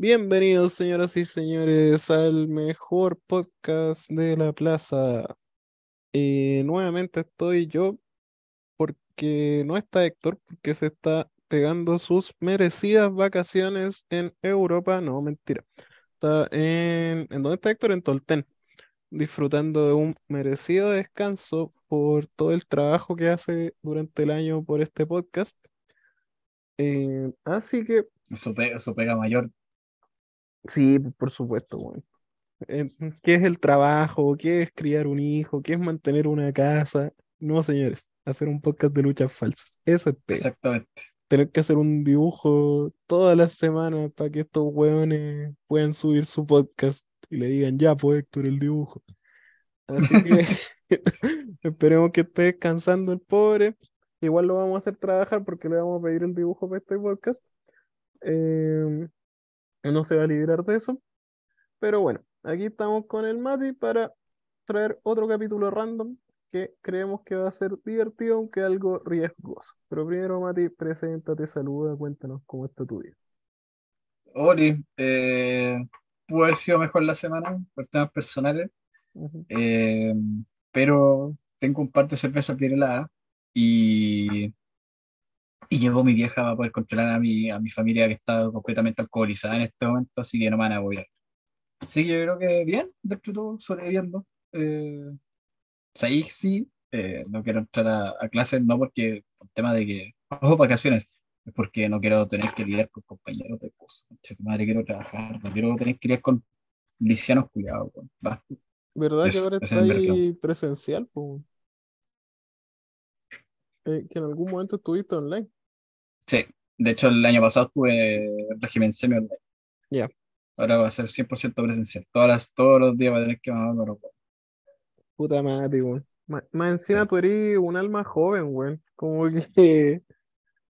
Bienvenidos, señoras y señores, al mejor podcast de la plaza. Eh, nuevamente estoy yo porque no está Héctor, porque se está pegando sus merecidas vacaciones en Europa. No, mentira. Está en... ¿En dónde está Héctor? En Tolten, disfrutando de un merecido descanso por todo el trabajo que hace durante el año por este podcast. Eh, así que su pega mayor. Sí, por supuesto, weón. Eh, ¿Qué es el trabajo? ¿Qué es criar un hijo? ¿Qué es mantener una casa? No, señores, hacer un podcast de luchas falsas. Eso es pega. Exactamente. Tener que hacer un dibujo todas las semanas para que estos weones puedan subir su podcast y le digan, ya, pues Héctor, el dibujo. Así que esperemos que esté descansando el pobre. Igual lo vamos a hacer trabajar porque le vamos a pedir el dibujo para este podcast. Eh, no se va a librar de eso. Pero bueno, aquí estamos con el Mati para traer otro capítulo random que creemos que va a ser divertido, aunque algo riesgoso. Pero primero, Mati, preséntate, saluda, cuéntanos cómo está tu día. Ori, eh, pudo haber sido mejor la semana por temas personales, eh, pero tengo un par de cervezas bien heladas y, y llegó mi vieja para poder controlar a mi, a mi familia que está completamente alcoholizada en este momento, así que no me van a apoyar. Así que yo creo que bien, dentro de todo, sobreviviendo. Eh, ahí sí, eh, no quiero entrar a, a clases, no porque, por tema de que, oh, vacaciones, es porque no quiero tener que lidiar con compañeros de curso. Madre, quiero trabajar, no quiero tener que lidiar con lisianos. Basta. ¿Verdad que Eso, ahora ese está es ahí presencial? po? Eh, que en algún momento estuviste online. Sí, de hecho el año pasado estuve en régimen semi-online. Ya. Ahora va a ser 100% presencial. Todas las- todos los días va a tener que mamar los. Puta madre, weón. Más encima Sí. tú eres un alma joven, weón. Como que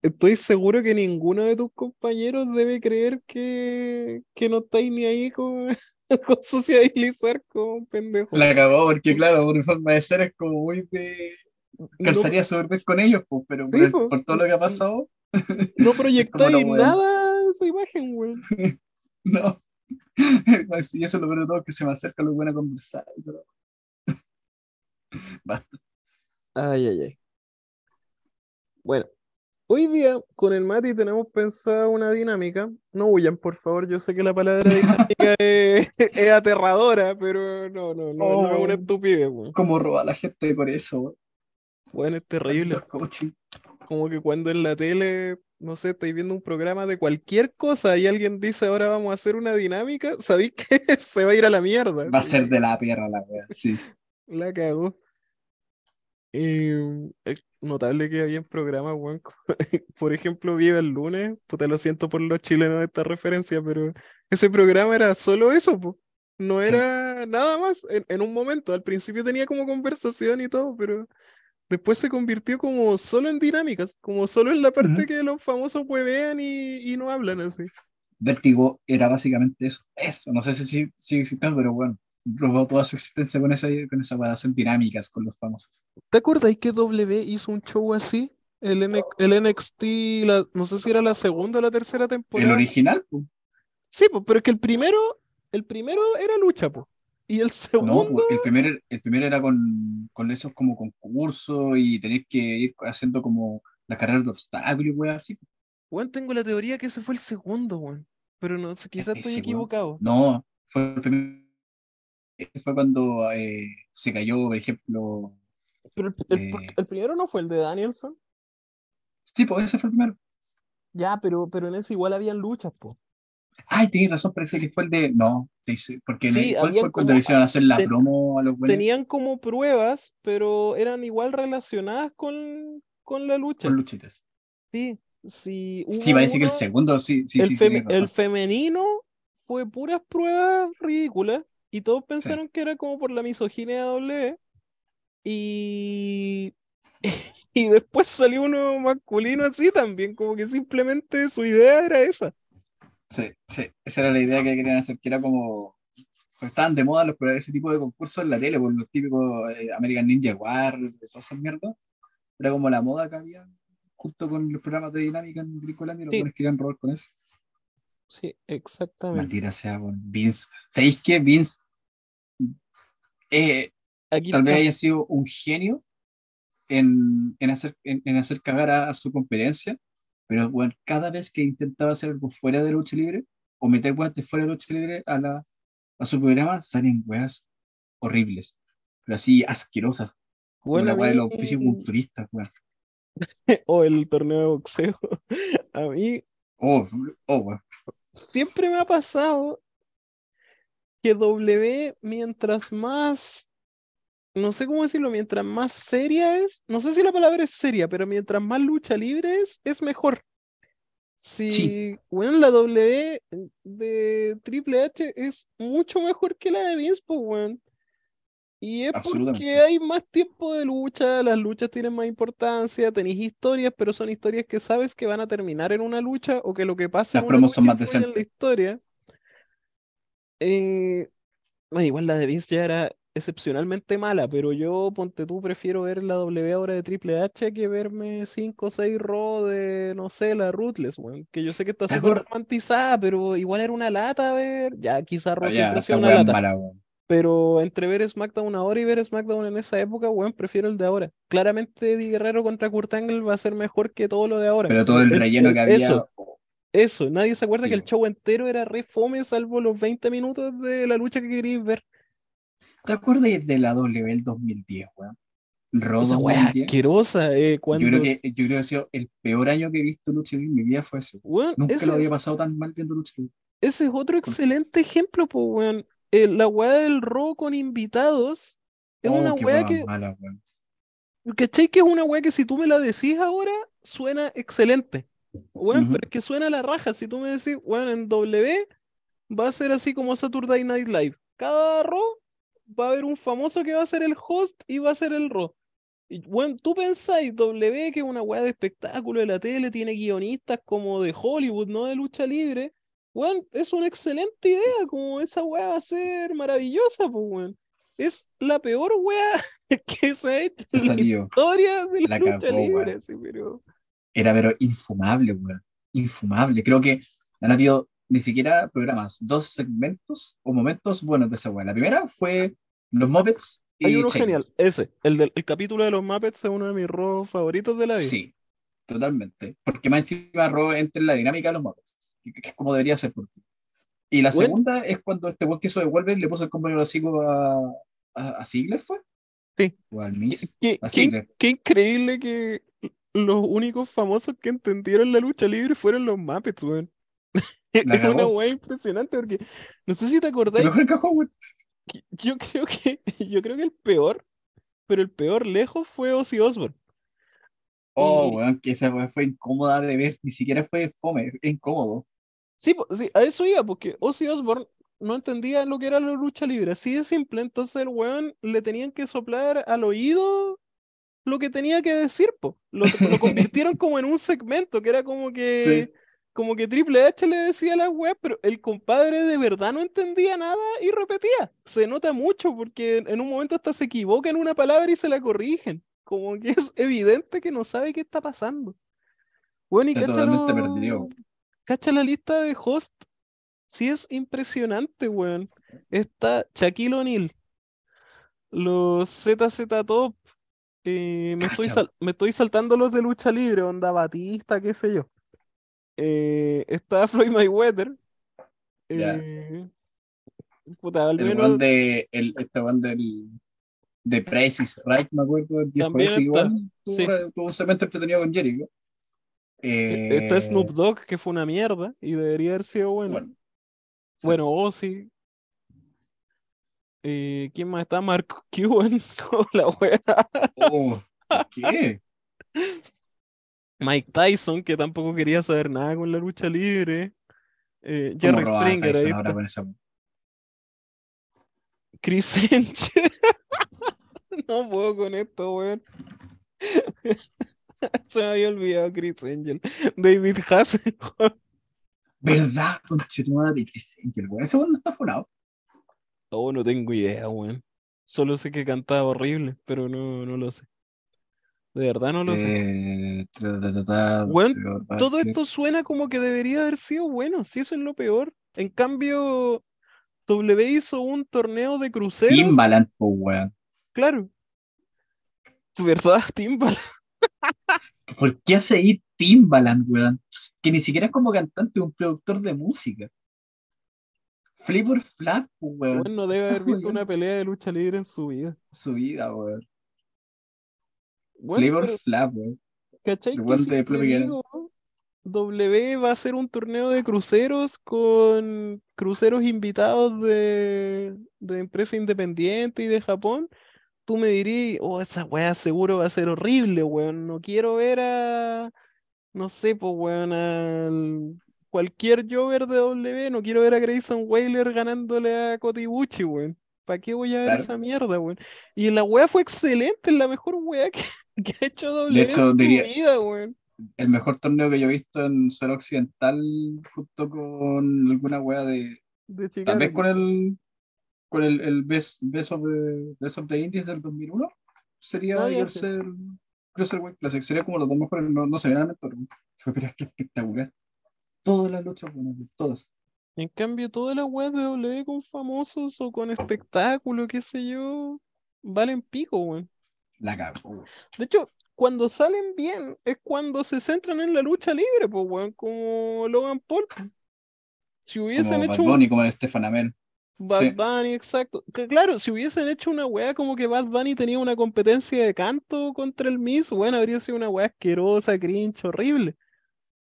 estoy seguro que ninguno de tus compañeros debe creer que, que no estáis ni ahí con, con sociabilizar con un pendejo. La cagó porque, claro, una forma de ser es como muy de. No, Calzaría súper bien con ellos, pues, pero Sí, por, po. todo lo que ha pasado, no como proyectáis nada esa imagen, weón. No. Y eso es lo peor de todo, que se me acerca lo bueno a conversar. Pero... Basta. Ay, ay, ay. Bueno, hoy día con el Mati tenemos pensada una dinámica. No huyan, por favor. Yo sé que la palabra dinámica es, es aterradora, pero no, no, no, no es una Oh. estupidez. ¿Cómo roba a la gente por eso? Weón? Bueno, es terrible. Coaching. Como que cuando en la tele, no sé, estáis viendo un programa de cualquier cosa y alguien dice ahora vamos a hacer una dinámica, sabéis que se va a ir a la mierda. Va a ser de la perra la wea, sí. La cagó. Es notable que había programas, weón. como- Por ejemplo, Viva el lunes. Puta, lo siento por los chilenos de esta referencia, pero ese programa era solo eso, po. No Sí. era nada más. En, en un momento, al principio tenía como conversación y todo, pero después se convirtió como solo en dinámicas, como solo en la parte que los famosos huevean y, y no hablan así. Vértigo era básicamente eso. Eso, no sé si si- sigue existiendo, pero bueno, robó toda su existencia con esa, con esa de hacer dinámicas con los famosos. ¿Te acuerdas que W hizo un show así? El, N- el NXT, la- no sé si era la segunda o la tercera El temporada. original, pues. Sí, pero es que el primero, el primero era lucha, pues. Y el No, segundo, pues, el primero, el primero era con, con esos como concursos y tener que ir haciendo como las carreras de obstáculos weas así. weón, tengo la teoría que ese fue el segundo, weón. Pero no sé, quizás estoy weón. equivocado. No, fue el primero. Fue cuando eh, se cayó, por ejemplo. Pero el, el- Eh. el primero no fue el de Danielson. Sí, pues ese fue el primero. Ya, pero, pero en ese igual habían luchas, pues. Ay, tienes razón, parece que fue el de. No, te porque en Sí, el, ¿cuál habían fue cuando le hicieron hacer la ten- promo a los buenos Tenían como pruebas, pero eran igual relacionadas con, con la lucha. con luchitas? Sí, sí. Sí, parece que el uno- segundo, sí, sí, el, sí, razón. el femenino fue puras pruebas ridículas y todos pensaron que era como por la misoginia W y y después salió uno masculino así también, como que simplemente su idea era esa. Sí, sí, esa era la idea que querían hacer, que era como. pues, estaban de moda los, ese tipo de concursos en la tele, por los típicos eh, American Ninja War, de todas esas mierdas. Era como la moda que había junto con los programas de dinámica en Gringolandia y los Sí. buenos querían robar con eso. Sí, exactamente. Maldita sea, weón. Vince. ¿Sabéis qué? Vince eh, Aquí tal vez haya sido un genio en, en hacer, en, en hacer cagar a, a su competencia, pero bueno, cada vez que intentaba hacer algo fuera de lucha libre o meter guantes fuera de lucha libre a, la, a su programa, salen weas horribles, pero así asquerosas, como Bueno, la a wea de mí- los fisiculturistas, weón. o el torneo de boxeo. A mí Oh, oh, weón. siempre me ha pasado que W, mientras más, no sé cómo decirlo, mientras más seria es, no sé si la palabra es seria, pero mientras más lucha libre es, es mejor. Si, Sí. bueno, la W de Triple H es mucho mejor que la de Vince, pues, weón. Y es porque hay más tiempo de lucha, las luchas tienen más importancia, tenéis historias, pero son historias que sabes que van a terminar en una lucha o que lo que pasa Las en una son más en la historia. Eh, bueno, igual la de Vince ya era excepcionalmente mala, pero yo, ponte tú, prefiero ver la W ahora de Triple H que verme 5 o 6 Raw de, no sé, la Ruthless, weón, que yo sé que está ¿Te súper romantizada, pero igual era una lata ver, ya quizá Raw Ah, siempre esta una lata. mala. Pero entre ver SmackDown ahora y ver SmackDown en esa época, weón, prefiero el de ahora. Claramente Eddie Guerrero contra Kurt Angle va a ser mejor que todo lo de ahora. Pero todo el relleno que había, Eso, eso. Nadie se acuerda Sí, que el show entero era re fome, salvo los 20 minutos de la lucha que queréis ver. ¿Te acuerdas de la W del 2010, weón? 2010. asquerosa, eh, Yo cuando... creo que, yo creo que ha sido el peor año que he visto lucha en mi vida fue ese. weón, Nunca ese lo había pasado tan mal viendo lucha libre. Ese es otro excelente ejemplo, pues, weón. Eh, la weá del Raw con invitados es Oh, una weá que, mala, weón. ¿cachai? Que es una weá que si tú me la decís ahora, suena excelente. Weón, pero es que suena a la raja. Si tú me decís, weón, en W va a ser así como Saturday Night Live. Cada Raw va a haber un famoso que va a ser el host y va a ser el Raw. Y, bueno, tú pensáis, W, que es una weá de espectáculo de la tele, tiene guionistas como de Hollywood, no de lucha libre. Weón, es una excelente idea, como esa weá va a ser maravillosa, pues, weón. Es la peor weá que se ha hecho en la historia de la, La lucha cagó, libre, así, pero... Era pero infumable, weón. Infumable. Creo que han habido ni siquiera programas, dos segmentos o momentos buenos de esa weá. La primera fue los Muppets y Hay uno genial, ese, el del el capítulo de los Muppets es uno de mis Raw favoritos de la vida. Sí, totalmente. Porque más encima Raw entra en la dinámica de los Muppets, que, que es como debería ser. Porque... Y la Bueno. segunda es cuando este weón que hizo de Wolverine le puso el compañero hocico a, a, a ¿fue? Sí. O al Miz. qué- A qué- Ziggler. qué increíble que los únicos famosos que entendieron la lucha libre fueron los Muppets, weón. Es una weá impresionante porque no sé si te Que acordáis, mejor yo creo que yo creo que el peor, pero el peor lejos fue Ozzy Osbourne. Oh, Y- weón, que esa weá fue incómoda de ver, ni siquiera fue fome, incómodo. Sí, sí, a eso iba, porque Ozzy Osbourne no entendía lo que era la lucha libre, así de simple, entonces el weón le tenían que soplar al oído lo que tenía que decir, po. Lo, lo convirtieron como en un segmento, que era como que, Sí. Como que Triple H le decía a la web, pero el compadre de verdad no entendía nada y repetía. Se nota mucho, porque en un momento hasta se equivoca en una palabra y se la corrigen. Como que es evidente que no sabe qué está pasando. Bueno, y Está cacha totalmente lo- perdido. Cacha la lista de host. Sí es impresionante, weón. Está Shaquille O'Neal, los ZZ Top. eh, me, estoy me estoy saltando los de lucha libre, onda Batista, qué sé yo. Eh, está Floyd Mayweather. Eh, puta, al El menos de, el, este weón del, de Price is Right, me acuerdo, el También está, igual, tuvo, sí. tuvo un entretenido con Jericho. eh, está Eh, Snoop Dogg, que fue una mierda y debería haber sido bueno. bueno, sí. Bueno, Ozzy. Eh, ¿quién más está? Mark Cuban. la wea. Oh, ¿por ¿qué? Mike Tyson, que tampoco quería saber nada con la lucha libre. Eh, ¿Cómo Jerry Springer, ahí ahora está. con esa- Chris Angel. no puedo con esto, weón. Se me había olvidado Chris Angel. David Hasselhoff. ¿Verdad? Conchetumare, Chris Angel, weón. Ese weón no está funado. Oh, no tengo idea, weón. Solo sé que cantaba horrible, pero no, no lo sé. De verdad no lo sé. Eh, ta, ta, ta, ta, Weón, Trevor Todo esto suena como que debería haber sido bueno, si eso es lo peor. En cambio, W hizo un torneo de cruceros. Timbaland, weón. Claro. ¿Verdad, Timbaland? ¿Por qué hace ahí Timbaland, weón? Que ni siquiera es como cantante, un productor de música. Flavor Flav, weón. Weón, no debe haber visto una pelea de lucha libre en su vida. Su vida, weón. Weón, Flavor pero, Flav, weón. ¿cachai que si te digo, W va a hacer un torneo de cruceros con cruceros invitados de, de empresa independiente y de Japón? Tú me dirías, oh, esa weá seguro va a ser horrible, weón. No quiero ver a, no sé, pues, weón, al cualquier Jover de W, no quiero ver a Grayson Waller ganándole a Kotibuchi, weón. ¿Para qué voy a ver Claro. esa mierda, weón? Y la weá fue excelente, es la mejor weá que, que ha hecho W hecho, en su diría- vida, weón. El mejor torneo que yo he visto en suelo occidental, junto con alguna wea de. De Tal vez con el. Con el, el Best, Best, of the, Best of the Indies del 2001. Sería Ah, ya, el ser Cruiserweight Classic. Sería como los dos mejores. No, no se vean el torneo. Fue pero es que espectacular. Todas las luchas buenas, todas. En cambio, todas las weas de W con famosos o con espectáculo, qué sé yo, valen pico, weón. La cago. De hecho, cuando salen bien es cuando se centran en la lucha libre, pues, weón, como Logan Paul. Si hubiesen Como Bad hecho un Bunny, como el Stefan Amell. Bad sí. Bunny, exacto. Que claro, si hubiesen hecho una wea como que Bad Bunny tenía una competencia de canto contra el Miss, bueno, habría sido una wea asquerosa, cringe, horrible.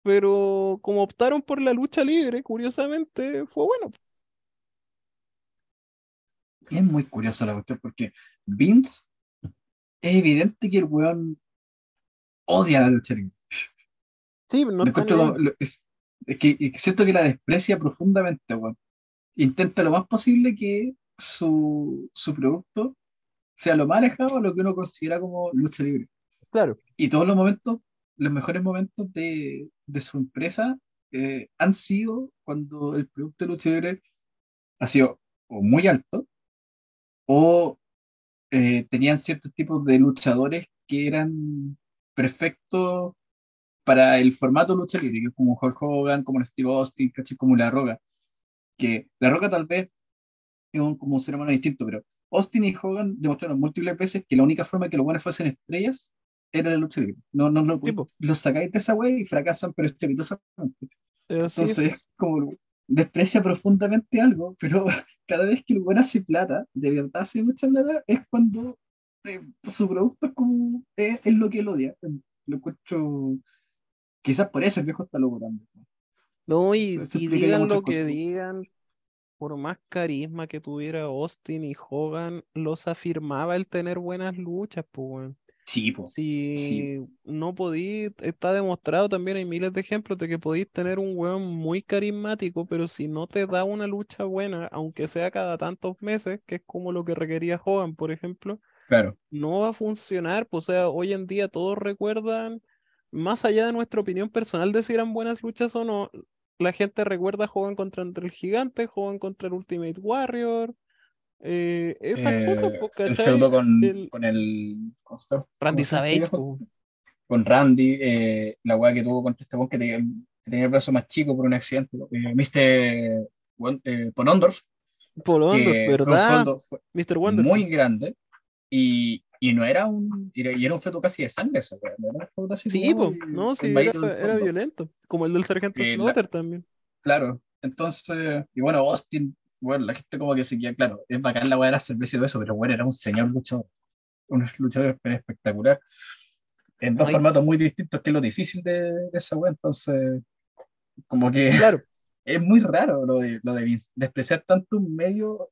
Pero como optaron por la lucha libre, curiosamente, fue bueno. Es muy curiosa la cuestión porque Vince es evidente que el weón odia la lucha libre. Sí, no Lo lo- lo- es, es que es que siento que la desprecia profundamente, weón. Intenta lo más posible que su, su producto sea lo más alejado a lo que uno considera como lucha libre. Claro. Y todos los momentos, los mejores momentos de, de su empresa eh, han sido cuando el producto de lucha libre ha sido o muy alto o eh, tenían ciertos tipos de luchadores que eran perfectos para el formato lucha libre, como Hulk Hogan, como Steve Austin, como La Roca. Que La Roca tal vez es un, como un ser humano distinto, pero Austin y Hogan demostraron múltiples veces que la única forma que los buenos fuesen estrellas era la lucha libre. No, no, lo- los sacáis de esa wey y fracasan, pero estrepitosamente. Así Entonces es. como desprecia profundamente algo, pero cada vez que el buen hace plata, de verdad hace mucha plata, es cuando eh, su producto es como es, es lo que él odia. Lo encuentro. Quizás por eso el viejo está loco también. No, y, digan lo que cosas. digan, por más carisma que tuviera Austin y Hogan, los afirmaba el tener buenas luchas, pues. Sí, po. Si no podí, está demostrado también, hay miles de ejemplos de que podéis tener un weón muy carismático, pero si no te da una lucha buena, aunque sea cada tantos meses, que es como lo que requería Hogan, por ejemplo, Claro. no va a funcionar. Pues, o sea, hoy en día todos recuerdan, más allá de nuestra opinión personal de si eran buenas luchas o no, la gente recuerda juegan contra el Gigante, juegan contra el Ultimate Warrior, eh, cosas, Eh, pues, el feudo con, El- con el. Randy ¿Cómo se llama Savage, este pues, Con Randy, eh, la weá que tuvo contra este que, tenía- que tenía el brazo más chico por un accidente. Eh, Mr. Won- eh, Ponondorf, ¿verdad? Mr. Wonderful. muy grande y, y no era un y era, un feto casi de sangre esa weá, no era un así Sí, como pues, no, sí, era, era violento, como el del Sargento Eh, la- Slaughter también. Claro, entonces, y bueno, Austin, bueno, la gente como que se queda, claro, es bacán la weá de la cerveza y todo eso, pero bueno, era un señor luchador, un luchador espectacular, en dos Ay. formatos muy distintos, que es lo difícil de, de esa weá, entonces, como que Claro, es muy raro lo de, lo de despreciar tanto un medio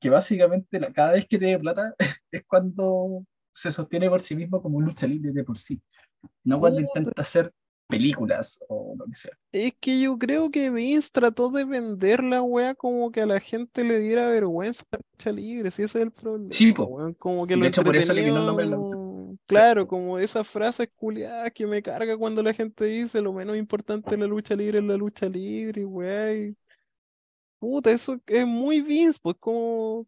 que básicamente la- cada vez que tiene plata es cuando se sostiene por sí mismo como un lucha libre de por sí, no cuando intenta hacer películas o lo que sea. es que yo creo que Vince trató de vender la wea como que a la gente le diera vergüenza la lucha libre, si ese es el problema, Sí, po. weón, como que De lo hecho, por eso eliminó el nombre de la lucha. Claro, como esas frases culiadas que me carga cuando la gente dice lo menos importante de la lucha libre es la lucha libre, weá. y- Puta, eso es muy Vince, pues como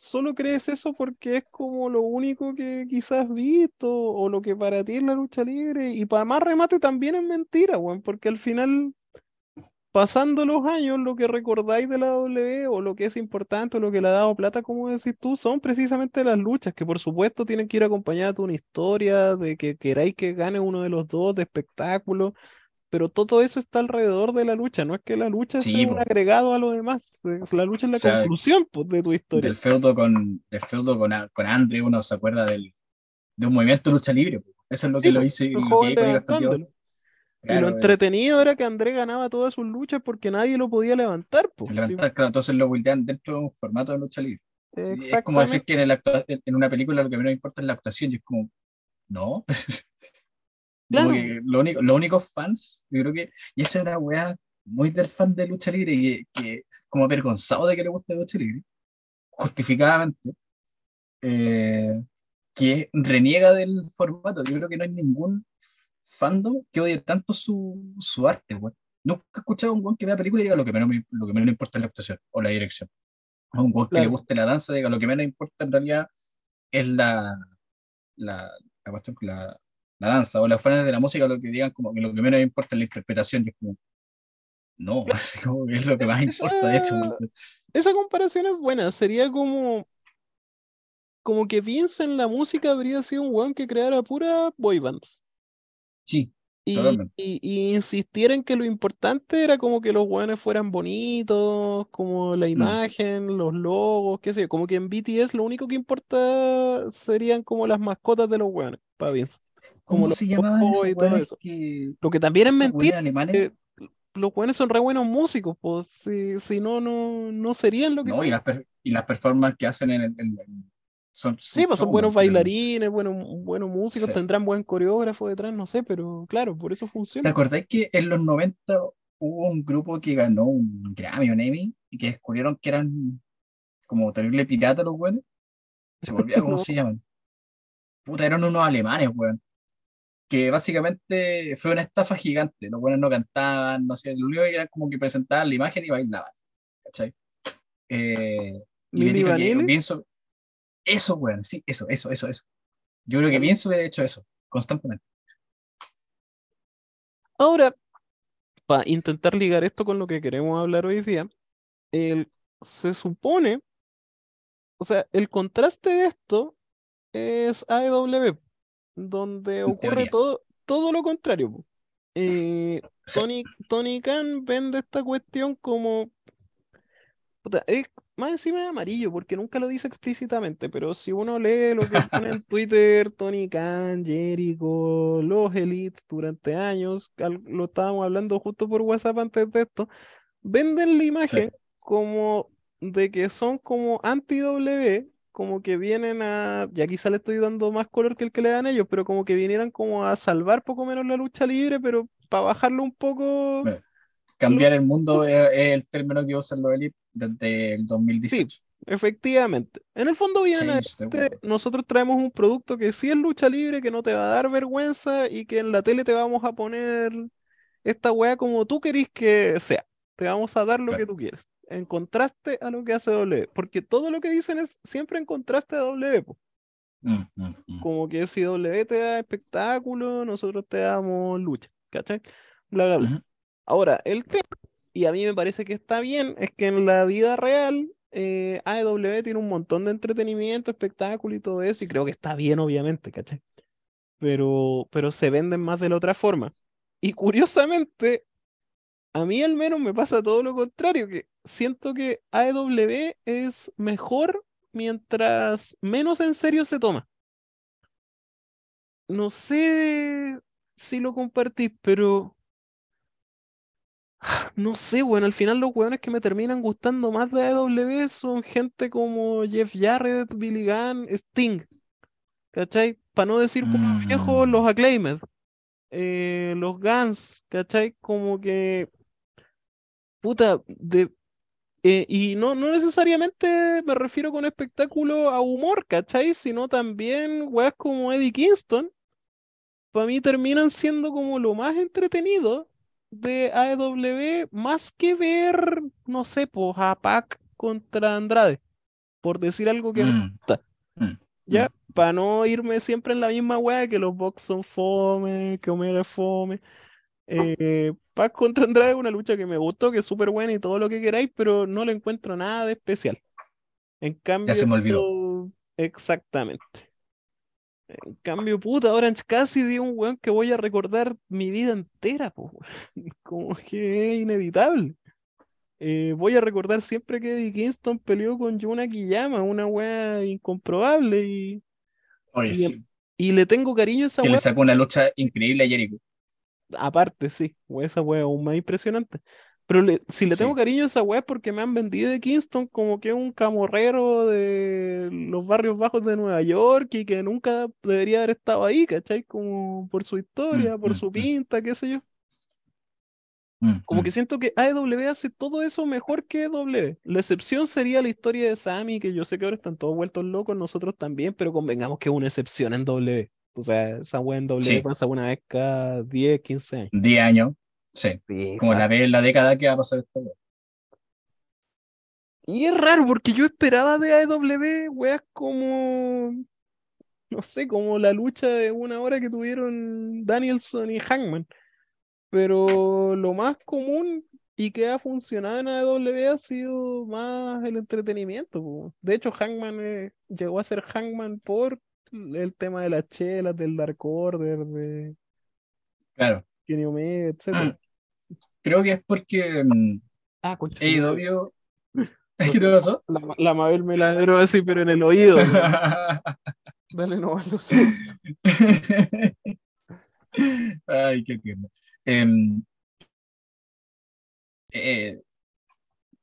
solo crees eso porque es como lo único que quizás has visto o lo que para ti es la lucha libre. Y para más remate también es mentira, weón, porque al final, pasando los años, lo que recordáis de la W o lo que es importante o lo que le ha dado plata, como decís tú, son precisamente las luchas, que por supuesto tienen que ir acompañadas de una historia, de que queráis que gane uno de los dos, de espectáculo pero todo eso está alrededor de la lucha, no es que la lucha Sí, sea un po. agregado a lo demás, la lucha es la O sea, conclusión pues, de tu historia. Del feudo con, del feudo con, con Andre, uno se acuerda del, de un movimiento de lucha libre. po. Eso es lo Sí, que lo po, hizo y lo que levantándolo. Y lo Claro, eh, entretenido era que André ganaba todas sus luchas porque nadie lo podía levantar, el Sí, levantar, claro, entonces lo buildean dentro de un formato de lucha libre. Es como decir que en, el actua- en una película lo que menos importa es la actuación, y es como, no. Claro, lo único, los únicos fans, yo creo que, y esa era una weá muy del fan de lucha libre, y que, que como avergonzado de que le guste lucha libre, justificadamente, eh, que reniega del formato. Yo creo que no hay ningún fandom que odie tanto su, su arte, weón. Nunca he escuchado a un weón que vea película y diga lo que menos, me- lo que menos le importa es la actuación o la dirección. A un weón que le claro. guste la danza diga lo que menos importa en realidad es la, la, la la, la danza o las fans de la música lo que digan como que lo que menos importa es la interpretación y es como no, así como que es lo que más importa de hecho esa, comparación es buena, sería como, como que Vince en la música habría sido un weón que creara pura boy bands. sí, Y, y, en que lo importante era como que los weones fueran bonitos, como la Mm. imagen, los logos, qué sé yo, como que en BTS lo único que importa serían como las mascotas de los weones, para Vince, como ¿cómo los se llamaban esos y todo eso. que Lo que también es mentira, eh, los weones son re buenos músicos, pues si, si no, no, no serían lo que No, y son. las, per- y las performances que hacen en el, en son, Sí, son pues son buenos bailarines, buenos, buenos músicos, Sí. tendrán buen coreógrafo detrás, no sé, pero claro, por eso ¿Te funciona. acordáis que en los 90 hubo un grupo que ganó un Grammy o un Emmy y que descubrieron que eran como terrible pirata los weones? Se me olvida cómo No, se llaman. Puta, eran unos alemanes, weón. Que básicamente fue una estafa gigante. Los buenos no cantaban, no sé, lo único que era como que presentaban la imagen y bailaban. ¿Cachai? Eh, y me dijo que pienso, eso, weón, sí, eso, eso, eso, eso. Yo creo que pienso hubiera hecho eso, constantemente. Ahora, para intentar ligar esto con lo que queremos hablar hoy día, el- se supone, o sea, el contraste de esto es AEW, donde ocurre todo, todo lo contrario. Eh, Sí. Tony, Tony Khan vende esta cuestión como, puta, es más encima de amarillo, porque nunca lo dice explícitamente, pero si uno lee lo que pone en Twitter, Tony Khan, Jericho, los Elites durante años, lo estábamos hablando justo por WhatsApp antes de esto, venden la Sí. imagen como de que son como anti-W, como que vienen a, ya quizá le estoy dando más color que el que le dan ellos, pero como que vinieran como a salvar poco menos la lucha libre, pero para bajarlo un poco, Bueno, Cambiar el mundo es, es el término que usan los elites desde el sí, 2018. efectivamente. En el fondo vienen a world. nosotros traemos un producto que sí es lucha libre, que no te va a dar vergüenza y que en la tele te vamos a poner esta weá como tú querís que sea. Te vamos a dar lo que tú quieres. En contraste a lo que hace W. Porque todo lo que dicen es siempre en contraste a W. Mm, mm, mm. Como que si W te da espectáculo, nosotros te damos lucha. ¿Cachai? Bla, bla, bla. Ujú. Ahora, el tema, y a mí me parece que está bien, es que en la vida real eh, AEW tiene un montón de entretenimiento, espectáculo y todo eso, y creo que está bien, obviamente, ¿cachai? Pero, pero se venden más de la otra forma. Y curiosamente, a mí al menos me pasa todo lo contrario, que siento que AEW es mejor mientras menos en serio se toma. No sé si lo compartís, pero no sé, bueno, al final los hueones que me terminan gustando más de AEW son gente como Jeff Jarrett, Billy Gunn, Sting, ¿cachai? Para no decir por los viejos, Mm. los Acclaimed, eh, los Guns, ¿cachai? Como que, puta, de, eh, y no, no necesariamente me refiero con espectáculo a humor, ¿cachai? Sino también weas como Eddie Kingston, para mí terminan siendo como lo más entretenido de AEW, más que ver, no sé, pues a Pac contra Andrade. por decir algo que me Mm, gusta. mm, Ya, para no irme siempre en la misma weá, que los box son fome, que Omega es fome. Eh, Paz contra Andrade es una lucha que me gustó, que es súper buena y todo lo que queráis, pero no le encuentro nada de especial. En cambio, se me olvidó. exactamente. En cambio, puta, Orange Cassidy es un weón que voy a recordar mi vida entera, po. Como que es inevitable. Eh, voy a recordar siempre que Eddie Kingston peleó con Yuna Akiyama, una weá incomprobable y, Oye, y, sí, y le tengo cariño a esa que le sacó una lucha increíble a Jericho. Aparte, sí, esa weá aún más impresionante. Pero le- si le tengo Sí. cariño a esa es porque me han vendido de Kingston como que es un camorrero de los barrios bajos de Nueva York y que nunca debería haber estado ahí, ¿cachai? Como por su historia, por mm, su mm. pinta, qué sé yo. Mm, Como mm. que siento que AEW hace todo eso mejor que EW. La excepción sería la historia de Sammy, que yo sé que ahora están todos vueltos locos, nosotros también, pero convengamos que es una excepción en W. O sea, esa weá en W pasa una vez cada 10, 15 años. 10 años, sí. Sí, Como la vez en la década que va a pasar esto. Y es raro porque yo esperaba de AEW weas como, no sé, como la lucha de una hora que tuvieron Danielson y Hangman. Pero lo más común y que ha funcionado en AEW ha sido más el entretenimiento. po. De hecho, Hangman eh, llegó a ser Hangman por el tema de las chelas, del Dark Order, de Claro. Kenny Omega, etc. Creo que es porque mm, Ah, concha. AEW. ¿Qué te pasó? La, la Mabel me la dio así, pero en el oído. Dale, no, lo siento. Ay, qué tierno. Em, eh,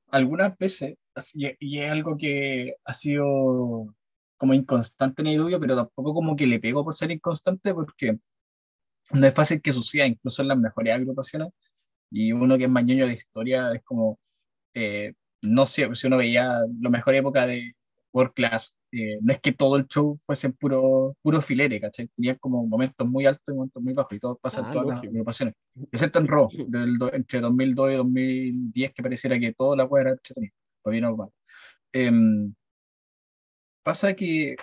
algunas veces, así- y es algo que ha sido como inconstante en AEW, pero tampoco como que le pego por ser inconstante, porque no es fácil que suceda, incluso en las mejores agrupaciones. Y uno que es mañoño de historia es como, eh, no sé, si uno veía la mejor época de World Class, eh, no es que todo el show fuese puro, puro filete, ¿cachai? Tenía como momentos muy altos y momentos muy bajos, y todo pasa en Ah, todas las agrupaciones, excepto en Raw, del entre 2002 y 2010, que pareciera que toda la hueá era entretenida, o bien o mal. Pasa que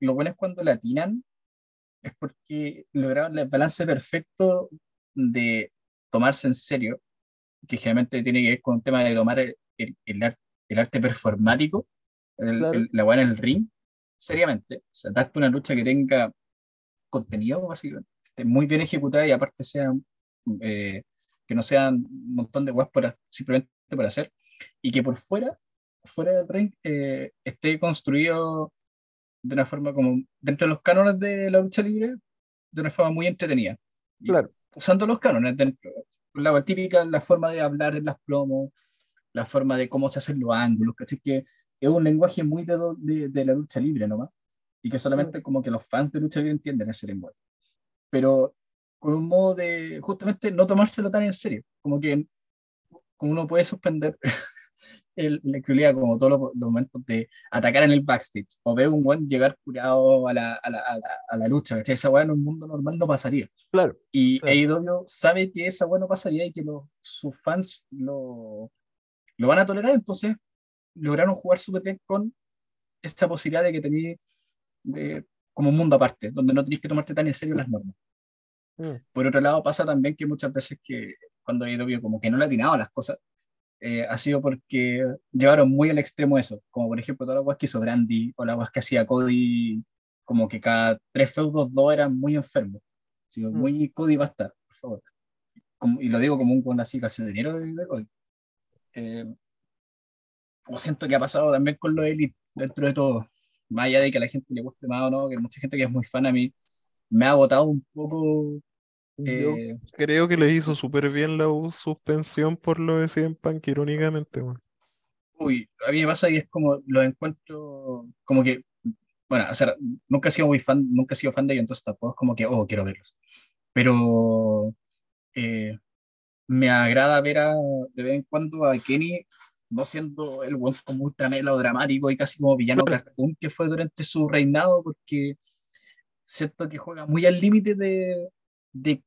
lo bueno es cuando latinan, es porque lograron el balance perfecto de tomarse en serio, que generalmente tiene que ver con un tema de tomar el, el, el ar- el arte performático, Claro. la buena en el ring, seriamente. O sea, darte una lucha que tenga contenido, básicamente, que esté muy bien ejecutada y aparte sea, eh, que no sean un montón de ha- simplemente por hacer, y que por fuera, fuera del ring, eh, esté construido de una forma como dentro de los cánones de la lucha libre, de una forma muy entretenida. Claro. Usando los cánones dentro. La típica, la forma de hablar en las promos, la forma de cómo se hacen los ángulos, ¿cachai? Que es un lenguaje muy de, de, de la lucha libre nomás. Y que solamente como que los fans de lucha libre entienden ese lenguaje. Pero con un modo de justamente no tomárselo tan en serio. Como que como uno puede suspender el, la actualidad, como todos los, los momentos de atacar en el backstage o ver un buen llegar curado a la, a la, a la, a la lucha. ¿cachai? Esa weá en un mundo normal no pasaría. Claro. Y Claro. Sabe que esa weá no pasaría y que los, sus fans lo, lo van a tolerar, entonces lograron jugar súper bien con esa posibilidad de que tenéis de, como un mundo aparte, donde no tenéis que tomarte tan en serio las normas. Mm. Por otro lado, pasa también que muchas veces que cuando AEW como que no le atinaba las cosas, eh, ha sido porque llevaron muy al extremo eso, como por ejemplo todas las guas que hizo Brandy o las guas que hacía Cody, como que cada tres feudos dos eran muy enfermos. Así, Mm. Muy Cody va a estar, por favor. Como- y lo digo como un con así calcetinero de, de Cody. Eh, como siento que ha pasado también con los Elite dentro de todo, más allá de que a la gente le guste más o no, que mucha gente que es muy fan a mí, me ha agotado un poco. Yo eh, creo que le hizo súper bien la u- suspensión por lo de CM Punk, irónicamente. Uy, a mí me pasa que es como lo encuentro como que, bueno, o sea, nunca he sido muy fan, nunca he sido fan de ellos, entonces tampoco es como que, oh, quiero verlos. Pero eh, me agrada ver a, de vez en cuando a Kenny no siendo el buen como ultra melodramático y casi como villano Claro. cartoon que fue durante su reinado, porque siento que juega muy al límite de, de,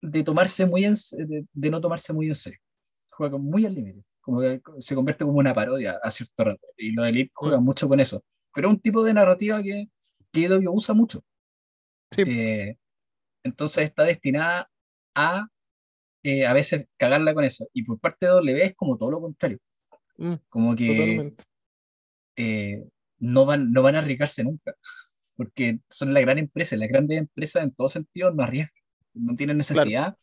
de tomarse muy en, de, de no tomarse muy en serio. Juega muy al límite. como que se convierte como una parodia a cierto rato. Y los Elite Mm. juegan mucho con eso. Pero es un tipo de narrativa que, que IW usa mucho. Sí. Eh, entonces está destinada a eh, a veces cagarla con eso. Y por parte de W es como todo lo contrario. Mm, Como que eh, no, van, no van a arriesgarse nunca. Porque son la gran empresa. y Las grandes empresas en todo sentido no arriesgan. No tienen necesidad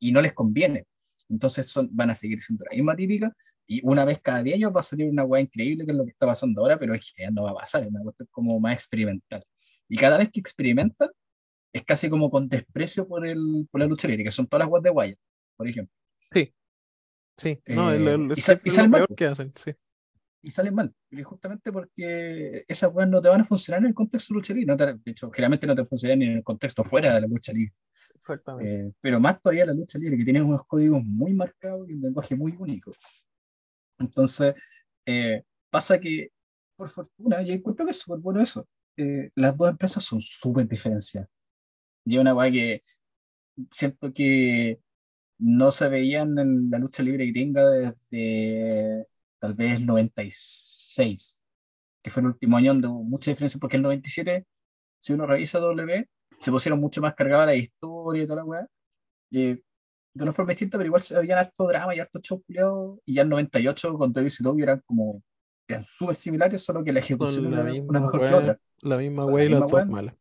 y no les conviene. Entonces son, van a seguir siendo la misma típica. Y una vez cada 10 años va a salir una weá increíble que es lo que está pasando ahora, pero es que ya no va a pasar, es una cuestión como más experimental. Y cada vez que experimentan, es casi como con desprecio por, el, por la lucha libre, que son todas las weas de Wyatt, por ejemplo. Sí, no, el, Eh, el- y siempre y es salen lo peor que hacen, sí. Y salen mal, y justamente porque esas weas no te van a funcionar en el contexto lucha libre. No te- de hecho, generalmente no te funcionan ni en el contexto fuera de la lucha libre. Eh, pero más todavía la lucha libre, que tiene unos códigos muy marcados y un lenguaje muy único. Entonces, eh, pasa que, por fortuna, y encuentro que es súper bueno eso, eh, las dos empresas son súper diferenciadas. Y una weá que siento que no se veían en la lucha libre gringa desde tal vez el 96, que fue el último año donde hubo mucha diferencia, porque el 97, si uno revisa W, se pusieron mucho más cargadas la historia y toda la weá. Y de una forma distinta, pero igual se habían harto drama y harto show y ya el 98 con WCW eran como, eran súper similares, solo que la ejecución la era una mejor que weá, otra. la misma Son wey y la misma malas.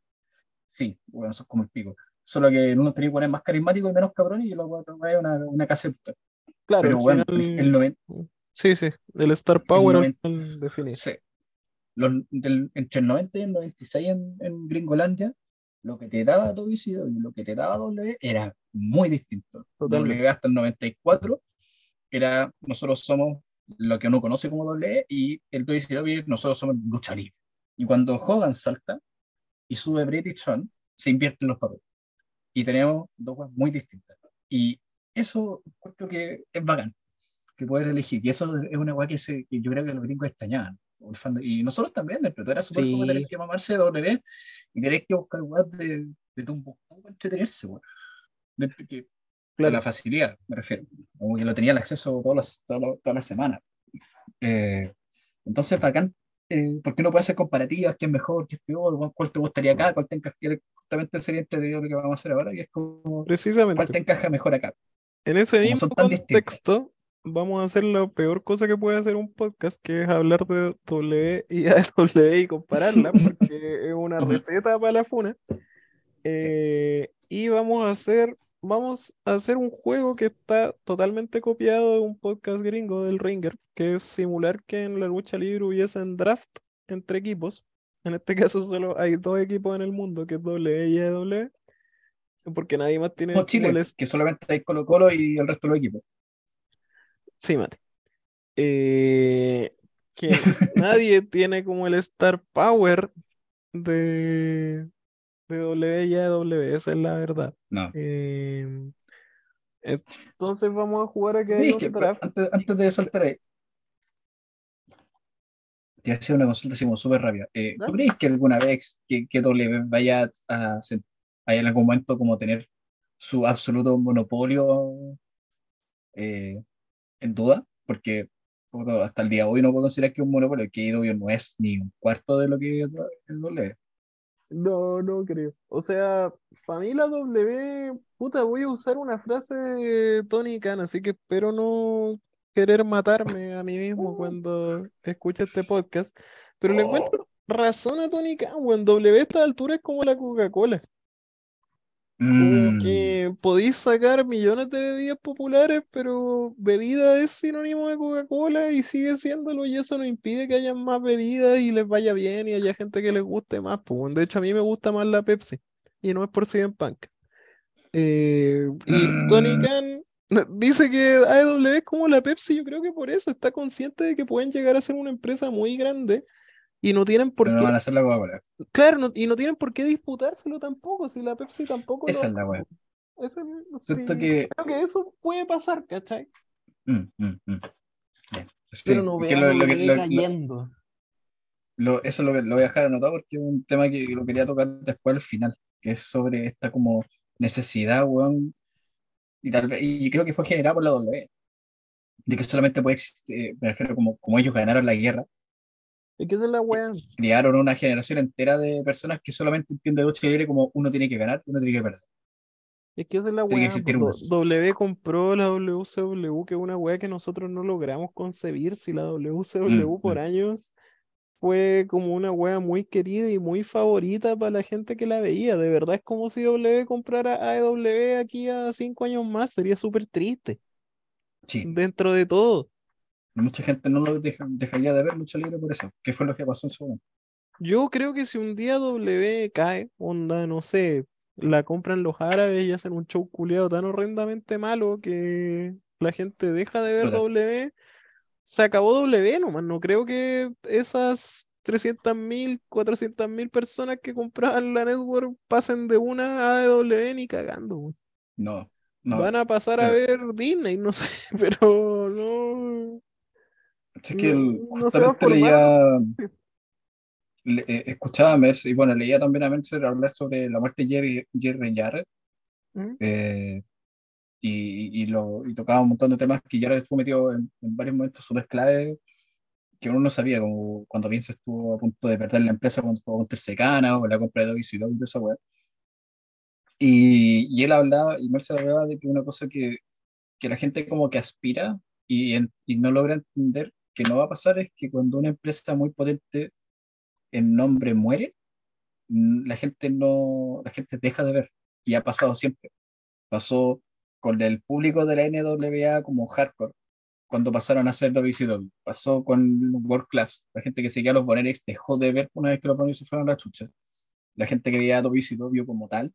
Sí, bueno, eso es como el pico. Solo que uno tenía que más carismático y menos cabrón, y la otra es una, una puta. Claro, Pero bueno, final- el, noven- Sí, sí, el Star Power final define. sí. Los- del- entre el 90 y el 96 en, en Gringolandia, lo que te daba WCW y lo que te daba W era muy distinto. Totalmente. W hasta el 94 era nosotros somos lo que uno conoce como W y el WCW nosotros somos lucha libre. Y cuando Hogan salta y sube British Shawn, se invierten los papeles. Y tenemos dos weas muy distintas. Y eso encuentro que es bacán, que poder elegir. Y eso es una wea que, se, que yo creo que los gringos extrañaban. y nosotros también, el era súper Sí. fome tener que mamarse de W y tener que buscar weas de, de Tumbuktu para entretenerse, weón. Claro. la facilidad, me refiero. Como que lo tenía el acceso todas las, todas las, todas las semanas. Eh, entonces, bacán. Eh, ¿Por qué no puede hacer comparativas? ¿Qué es mejor? ¿Qué es peor? ¿Cuál- ¿Cuál te gustaría acá? ¿Cuál te encaja? Justamente sería entretenido lo que vamos a hacer ahora, y es como, ¿cuál te Precisamente. encaja mejor acá? En ese Como mismo contexto, vamos a hacer la peor cosa que puede hacer un podcast, que es hablar de W y AW y compararla, porque es una receta para la funa. Eh, y vamos a hacer, vamos a hacer un juego que está totalmente copiado de un podcast gringo del Ringer, que es simular que en la lucha libre hubiesen draft entre equipos. En este caso solo hay dos equipos en el mundo, que es W y AW, porque nadie más tiene Como como Chile, el que solamente hay Colo Colo y el resto de los equipos. Sí, Mati. Eh, que nadie tiene como el Star Power de, de W esa es la verdad. No. Eh, entonces vamos a jugar a que un draft. antes, antes de saltar ahí, te a hacer una consulta así como súper rápida. Eh, ¿Tú crees que alguna vez que, que W vaya a, en algún momento como tener su absoluto monopolio eh, en duda? Porque hasta el día de hoy no puedo considerar que un monopolio, que IW no es ni un cuarto de lo que es W. No, no creo. O sea, para mí la W, puta, voy a usar una frase de Tony Khan, así que espero no querer matarme a mí mismo cuando escuche este podcast. Pero le encuentro razón a Tony Khan, weón. W a esta altura es como la Coca-Cola. Como Mm, que podéis sacar millones de bebidas populares, pero bebida es sinónimo de Coca-Cola y sigue siéndolo, y eso no impide que haya más bebidas y les vaya bien y haya gente que les guste más. Pues, de hecho, a mí me gusta más la Pepsi, y no es por CM Punk. Eh, y Tony Mm. Khan dice que AEW es como la Pepsi, yo creo que por eso está consciente de que pueden llegar a ser una empresa muy grande y no tienen por pero no qué van a hacer la Coca-Cola. Claro, no- y no tienen por qué disputárselo tampoco, si la Pepsi tampoco lo Esa es la wea. Eso sí, que. creo que eso puede pasar, ¿cachai? mm, mm, mm. Sí, Pero no a lo- lo que- lo- cayendo. lo- eso lo, voy a dejar anotado porque es un tema que lo quería tocar después al final, que es sobre esta como necesidad, weón, y tal vez, y creo que fue generada por la W. de que solamente puede existir, eh, me refiero como, como ellos ganaron la guerra, Es que esa es la weá. criaron una generación entera de personas que solamente entienden de lucha libre como uno tiene que ganar, uno tiene que perder. Es que esa es la weá. W compró la WCW, que es una weá que nosotros no logramos concebir. Si la WCW Mm, por mm. años fue como una weá muy querida y muy favorita para la gente que la veía. De verdad es como si W comprara AEW aquí a cinco años más. Sería súper triste Sí, dentro de todo. Mucha gente no lo deja- dejaría de ver lucha libre por eso, que fue lo que pasó en su momento. Yo creo que si un día W cae, onda, no sé, la compran los árabes y hacen un show culiado tan horrendamente malo que la gente deja de ver. W, se acabó W nomás. No creo que esas 300.000, 400.000 personas que compraban la network pasen de una a W ni cagando. No, no. Van a pasar a ver Disney, no sé, pero no, Es que el- no- justamente leía, le- eh, escuchaba a Mercer, y bueno, leía también a Mercer hablar sobre la muerte de Jerry, Jerry Jarrett, ¿Mm? eh, y, y, lo, y tocaba un montón de temas que Jarrett estuvo metido en, en varios momentos súper clave que uno no sabía, como cuando Vince estuvo a punto de perder la empresa cuando estuvo con Tercecana o la compra de WCW esa weá. Y, y él hablaba, y Mercer hablaba de que una cosa que, que la gente como que aspira y, y no logra entender que no va a pasar es que cuando una empresa muy potente en nombre muere, mm, la gente no, la gente deja de ver. Y ha pasado siempre. Pasó con el público de la NWA como hardcore, cuando pasaron a ser WCW. Pasó con World Class. La gente que seguía los Bonerex dejó de ver una vez que los Bonerex se fueron a la chucha. La gente que veía a WCW como tal,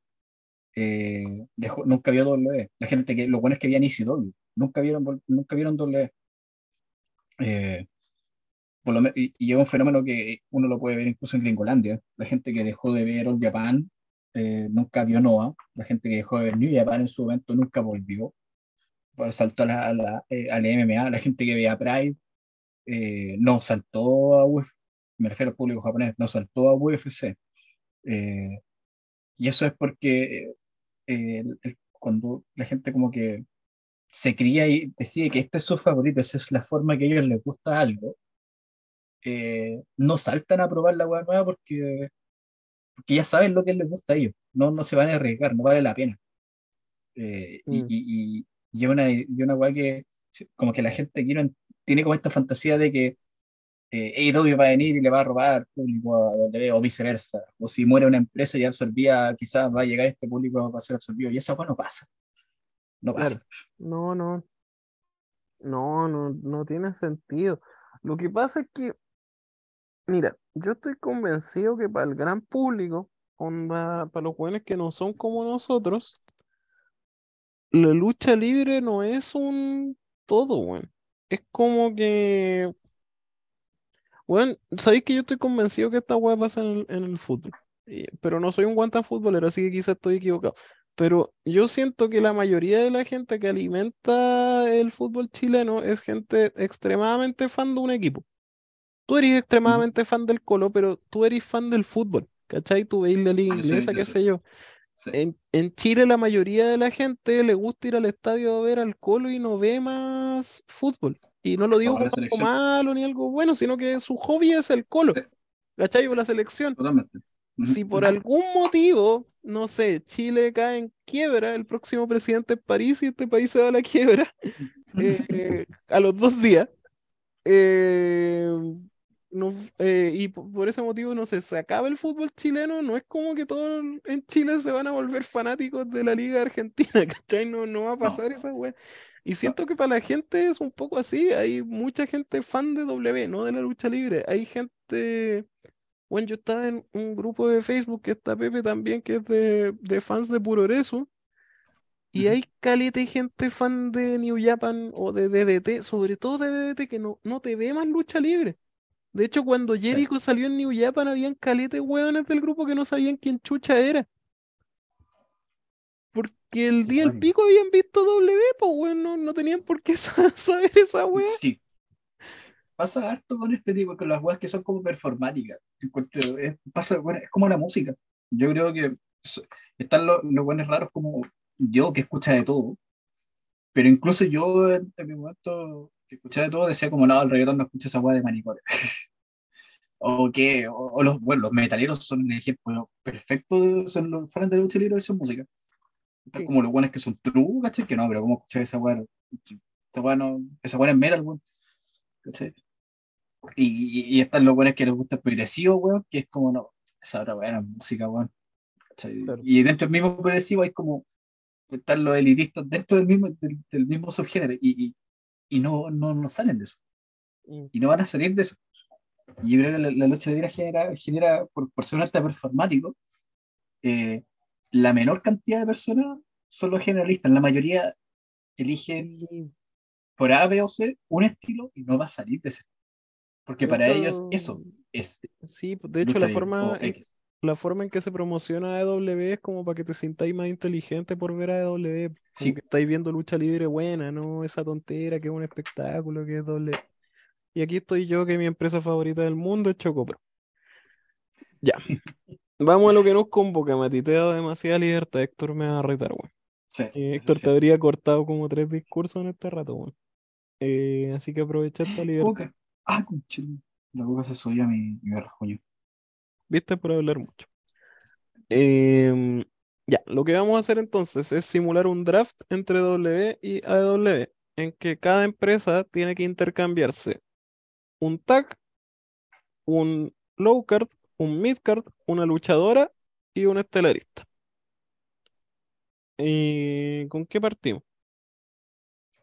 eh, dejó, nunca vio W. La gente que, lo bueno es que veían ECW, nunca vieron, nunca vieron W. Eh, por lo y, y es un fenómeno que uno lo puede ver incluso en Gringolandia. La gente que dejó de ver All Japan eh, nunca vio Noah. La gente que dejó de ver New Japan en su momento nunca volvió. Saltó a la, a la, eh, al MMA. La gente que veía Pride eh, no saltó a UFC. Me refiero al público japonés, no saltó a UFC. Eh, y eso es porque eh, el- el- cuando la gente como que se cría y decide que este es su favorito, esa es la forma que a ellos les gusta algo, eh, no saltan a probar la hueá nueva porque, porque ya saben lo que les gusta a ellos, no, no se van a arriesgar, no vale la pena. Eh, y, Mm. y, y, y una, y una hueá que como que la gente aquí no tiene como esta fantasía de que eh, AEW va a venir y le va a robar público a o viceversa, o si muere una empresa y absorbía, quizás va a llegar este público va a ser absorbido, y esa hueá no pasa, no pasa. Claro. No, no. No, no, no tiene sentido. Lo que pasa es que, mira, yo estoy convencido que para el gran público, onda, para los jóvenes que no son como nosotros, la lucha libre no es un todo, weón. Es como que, weón, sabéis que yo estoy convencido que esta weá pasa en el, en el fútbol. Y- pero no soy un guanta futbolero, así que quizás estoy equivocado. Pero yo siento que la mayoría de la gente que alimenta el fútbol chileno es gente extremadamente fan de un equipo. Tú eres extremadamente fan del Colo, pero tú eres fan del fútbol, ¿cachai? Tú veis la liga soy- inglesa, qué sé yo. Sí. En, en Chile la mayoría de la gente le gusta ir al estadio a ver al Colo y no ve más fútbol. Y no lo digo como algo malo ni algo bueno, sino que su hobby es el Colo. ¿cachai? O la selección. Totalmente. Si por algún motivo, no sé, Chile cae en quiebra, el próximo presidente es París y este país se va a la quiebra eh, a los dos días. eh, no- eh, y po- por ese motivo, no sé, se acaba el fútbol chileno, no es como que todos en Chile se van a volver fanáticos de la Liga Argentina, ¿cachai? No, no va a pasar esa wea. Y siento que para la gente es un poco así, hay mucha gente fan de W, no de la lucha libre. Hay gente, bueno, yo estaba en un grupo de Facebook que está Pepe también, que es de, de fans de Puroresu. Y hay caleta de gente fan de New Japan o de DDT, sobre todo de DDT, que no, no te ve más lucha libre. De hecho, cuando Sí. Jericho salió en New Japan, habían caleta de hueones del grupo que no sabían quién chucha era. Porque el día del pico habían visto W, pues weón, no, no tenían por qué sa- saber esa wea. Sí. Pasa harto con este tipo, con las weas que son como performáticas. Es, pasa, bueno, es como la música. Yo creo que están los, los buenos raros como yo, que escucha de todo. Pero incluso yo en, en mi momento que escuchaba de todo, decía como, no, el reggaetón no escucha esa weá de maricones. o que, o, o los, bueno, los metaleros son un ejemplo perfecto, son los fans de lucha libre son música. Están Sí. como los buenos que son true, ¿cachai? Que no, pero ¿cómo escuchar esa weá? Esa weá no, esa weá es metal, weón. Y, y, están los buenos que les gusta el progresivo, weón, que es como, no, esa no es música, weón. Y dentro del mismo progresivo hay como, están los elitistas dentro del mismo, del, del mismo subgénero y, y, y no, no, no salen de eso. Mm. Y no van a salir de eso. Y yo creo que la, la lucha libre genera, genera por, por ser un arte performático, eh, la menor cantidad de personas son los generalistas. La mayoría eligen por A, B o C un estilo y no va a salir de ese. Porque para ellos eso es. Sí, pues, de hecho, la forma, en, la forma en que se promociona AEW es como para que te sintáis más inteligente por ver AEW. Como Sí. que estáis viendo lucha libre buena, no esa tontera que es un espectáculo, que es doble. Y aquí estoy yo, que mi empresa favorita del mundo es Chocopro. Ya. Vamos a lo que nos convoca, Mati. Te he dado demasiada libertad. Héctor me va a retar, weón. Sí, Eh, Héctor te habría cortado como tres discursos en este rato, weón. Eh, así que aprovecha esta cierto. libertad. Coca. Ah, conche. La boca se subió a mi, mi rasguño. ¿Viste? Por hablar mucho. Em, ya, lo que vamos a hacer entonces es simular un draft entre W y AEW, en que cada empresa tiene que intercambiarse un tag, un low card, un mid card, una luchadora y un estelarista. ¿Y con qué partimos?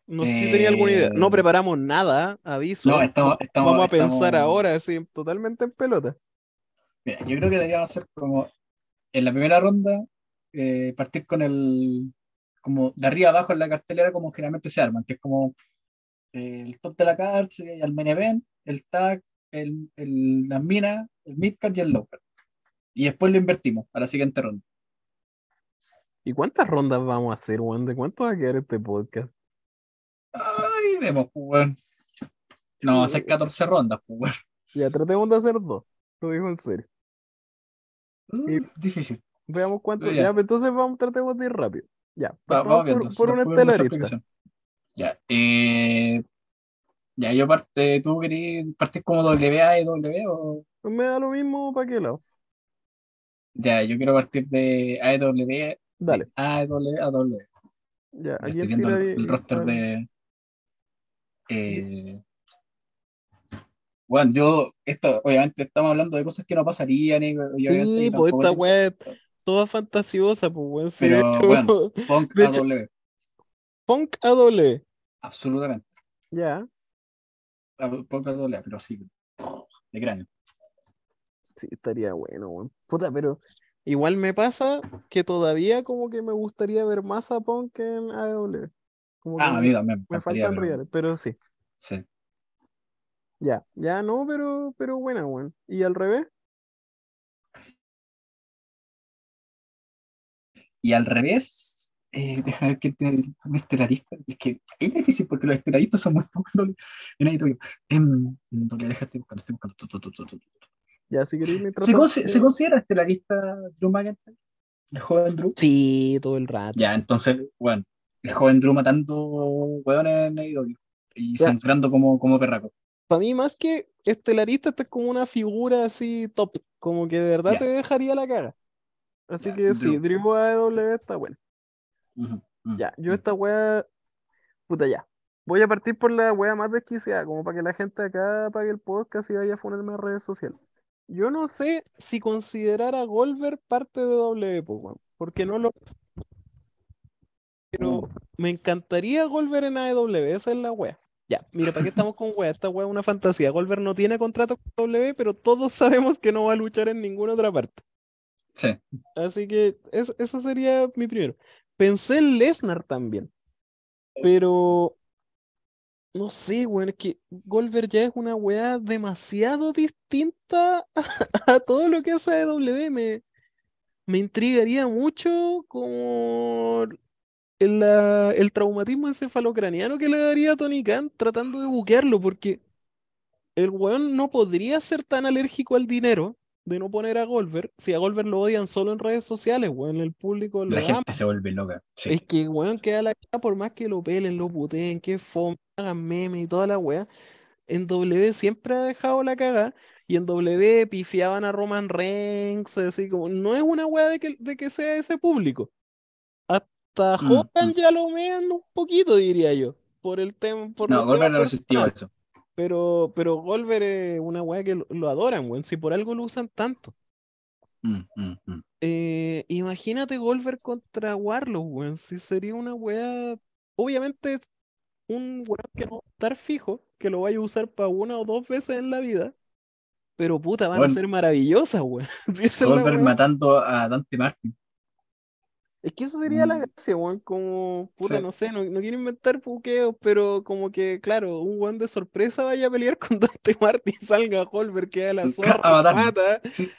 No sé si tenía alguna idea. No Eh, preparamos nada, aviso. No, estamos, estamos, Vamos a pensar ahora, así, totalmente en pelota. Mira, yo creo que deberíamos hacer como en la primera ronda, eh, partir con el, como de arriba abajo en la cartelera, como generalmente se arman, que es como eh, el top de la carta, el main event, el tag, el, el, las minas, el midcard y el low card. Y después lo invertimos a la siguiente ronda. ¿Y cuántas rondas vamos a hacer, Juan? ¿De cuánto va a quedar este podcast? Ay, vemos, pues, weón. No, vamos a hacer 14 rondas, pues, weón. Ya tratemos de hacer dos. Lo digo en serio. Uh, difícil. Veamos cuánto. Ya, ya. entonces vamos, tratemos de ir rápido. Ya, Va- vamos por, viendo. por se un nos puede ver mucha estelarista. explicación. Ya, eh, ya, yo parte, ¿tú querías partir como WA y W o...? Me da lo mismo para qué lado. Ya, yo quiero partir de AEW, Dale. AEW a W. Ya, aquí estoy en viendo el, roster de. Eh, bueno, yo, esto, obviamente, estamos hablando de cosas que no pasarían y, y Sí, pues esta tengo- weá es toda fantasiosa, pues weón. Pero, hecho, bueno. Punk de hecho- AW, Punk a doble. absolutamente. Ya. A- Punk AW, pero sí, de cráneo. Sí, estaría bueno, weón. Puta, pero igual me pasa que todavía como que me gustaría ver más a Punk en AEW. Como que Ah, a mí también. me encantaría, faltan pero- reales, pero sí. Sí. Ya, ya no, pero, pero buena, weón. ¿Y al revés? Y al revés, eh, deja ver quién tiene un estelarista. Es que es difícil porque los estelaristas son muy pocos en AEW. Em, doble, deja, estoy buscando, estoy buscando. Tu, tu, tu, tu, tu, tu. Ya, si queréis mientras ¿Se, ¿Se considera estelarista Drew McIntyre? ¿El joven Drew? Sí, todo el rato. Ya, entonces, bueno, el joven Drew matando hueones en AEW y sangrando como, como perraco. Para mí, más que estelarista, esta es como una figura así top. Como que de verdad te dejaría la caga. Así Ya, que sí, Drew. Drew AEW está bueno. Ya, yo esta wea. Puta, ya. Voy a partir por la wea más desquiciada, como para que la gente acá apague el podcast y vaya a ponerme a redes sociales. Yo no sé si considerar a Goldberg parte de W, weón, porque no lo. Pero Uh, me encantaría Goldberg en AEW, esa es la wea. Ya, mira, ¿para qué estamos con wea? Esta wea es una fantasía. Goldberg no tiene contrato con W, pero todos sabemos que no va a luchar en ninguna otra parte. sí, Así que es- eso sería mi primero. Pensé en Lesnar también, pero no sé, weón, es que Goldberg ya es una weá demasiado distinta a, todo lo que hace AEW. Me, me intrigaría mucho como el, el traumatismo encefalocraniano que le daría a Tony Khan tratando de buquearlo, porque el weón no podría ser tan alérgico al dinero de no poner a Goldberg, si a Goldberg lo odian solo en redes sociales, weón, el público lo La ama. gente se vuelve loca. Sí. Es que, weón, queda la cara por más que lo pelen, lo puteen, que fome, hagan memes y toda la weá. En W siempre ha dejado la cagada. Y en W pifiaban a Roman Reigns, así como, no es una weá de que, de que sea ese público. Hasta Mm, Hogan mm. ya lo mean un poquito, diría yo. Por el tema, No, Goldberg no resistió eso. Pero, pero Goldberg es una weá que lo, lo adoran, weón. Si por algo lo usan tanto. Mm, mm, mm. Eh, imagínate Goldberg contra Warlock, weón. Si sería una weá. Obviamente es un weón que no va a estar fijo, que lo vaya a usar para una o dos veces en la vida. Pero puta, van a ser maravillosas, weón. Si Goldberg matando a Dante Martin. Es que eso sería la Mm. gracia, weón. Como, puta, Sí. no sé, no, no quiero inventar puqueos, pero como que, claro, un weón de sorpresa vaya a pelear con Dante Martin, salga Goldberg, queda la zorra, A lo matarlo. mata. Sí.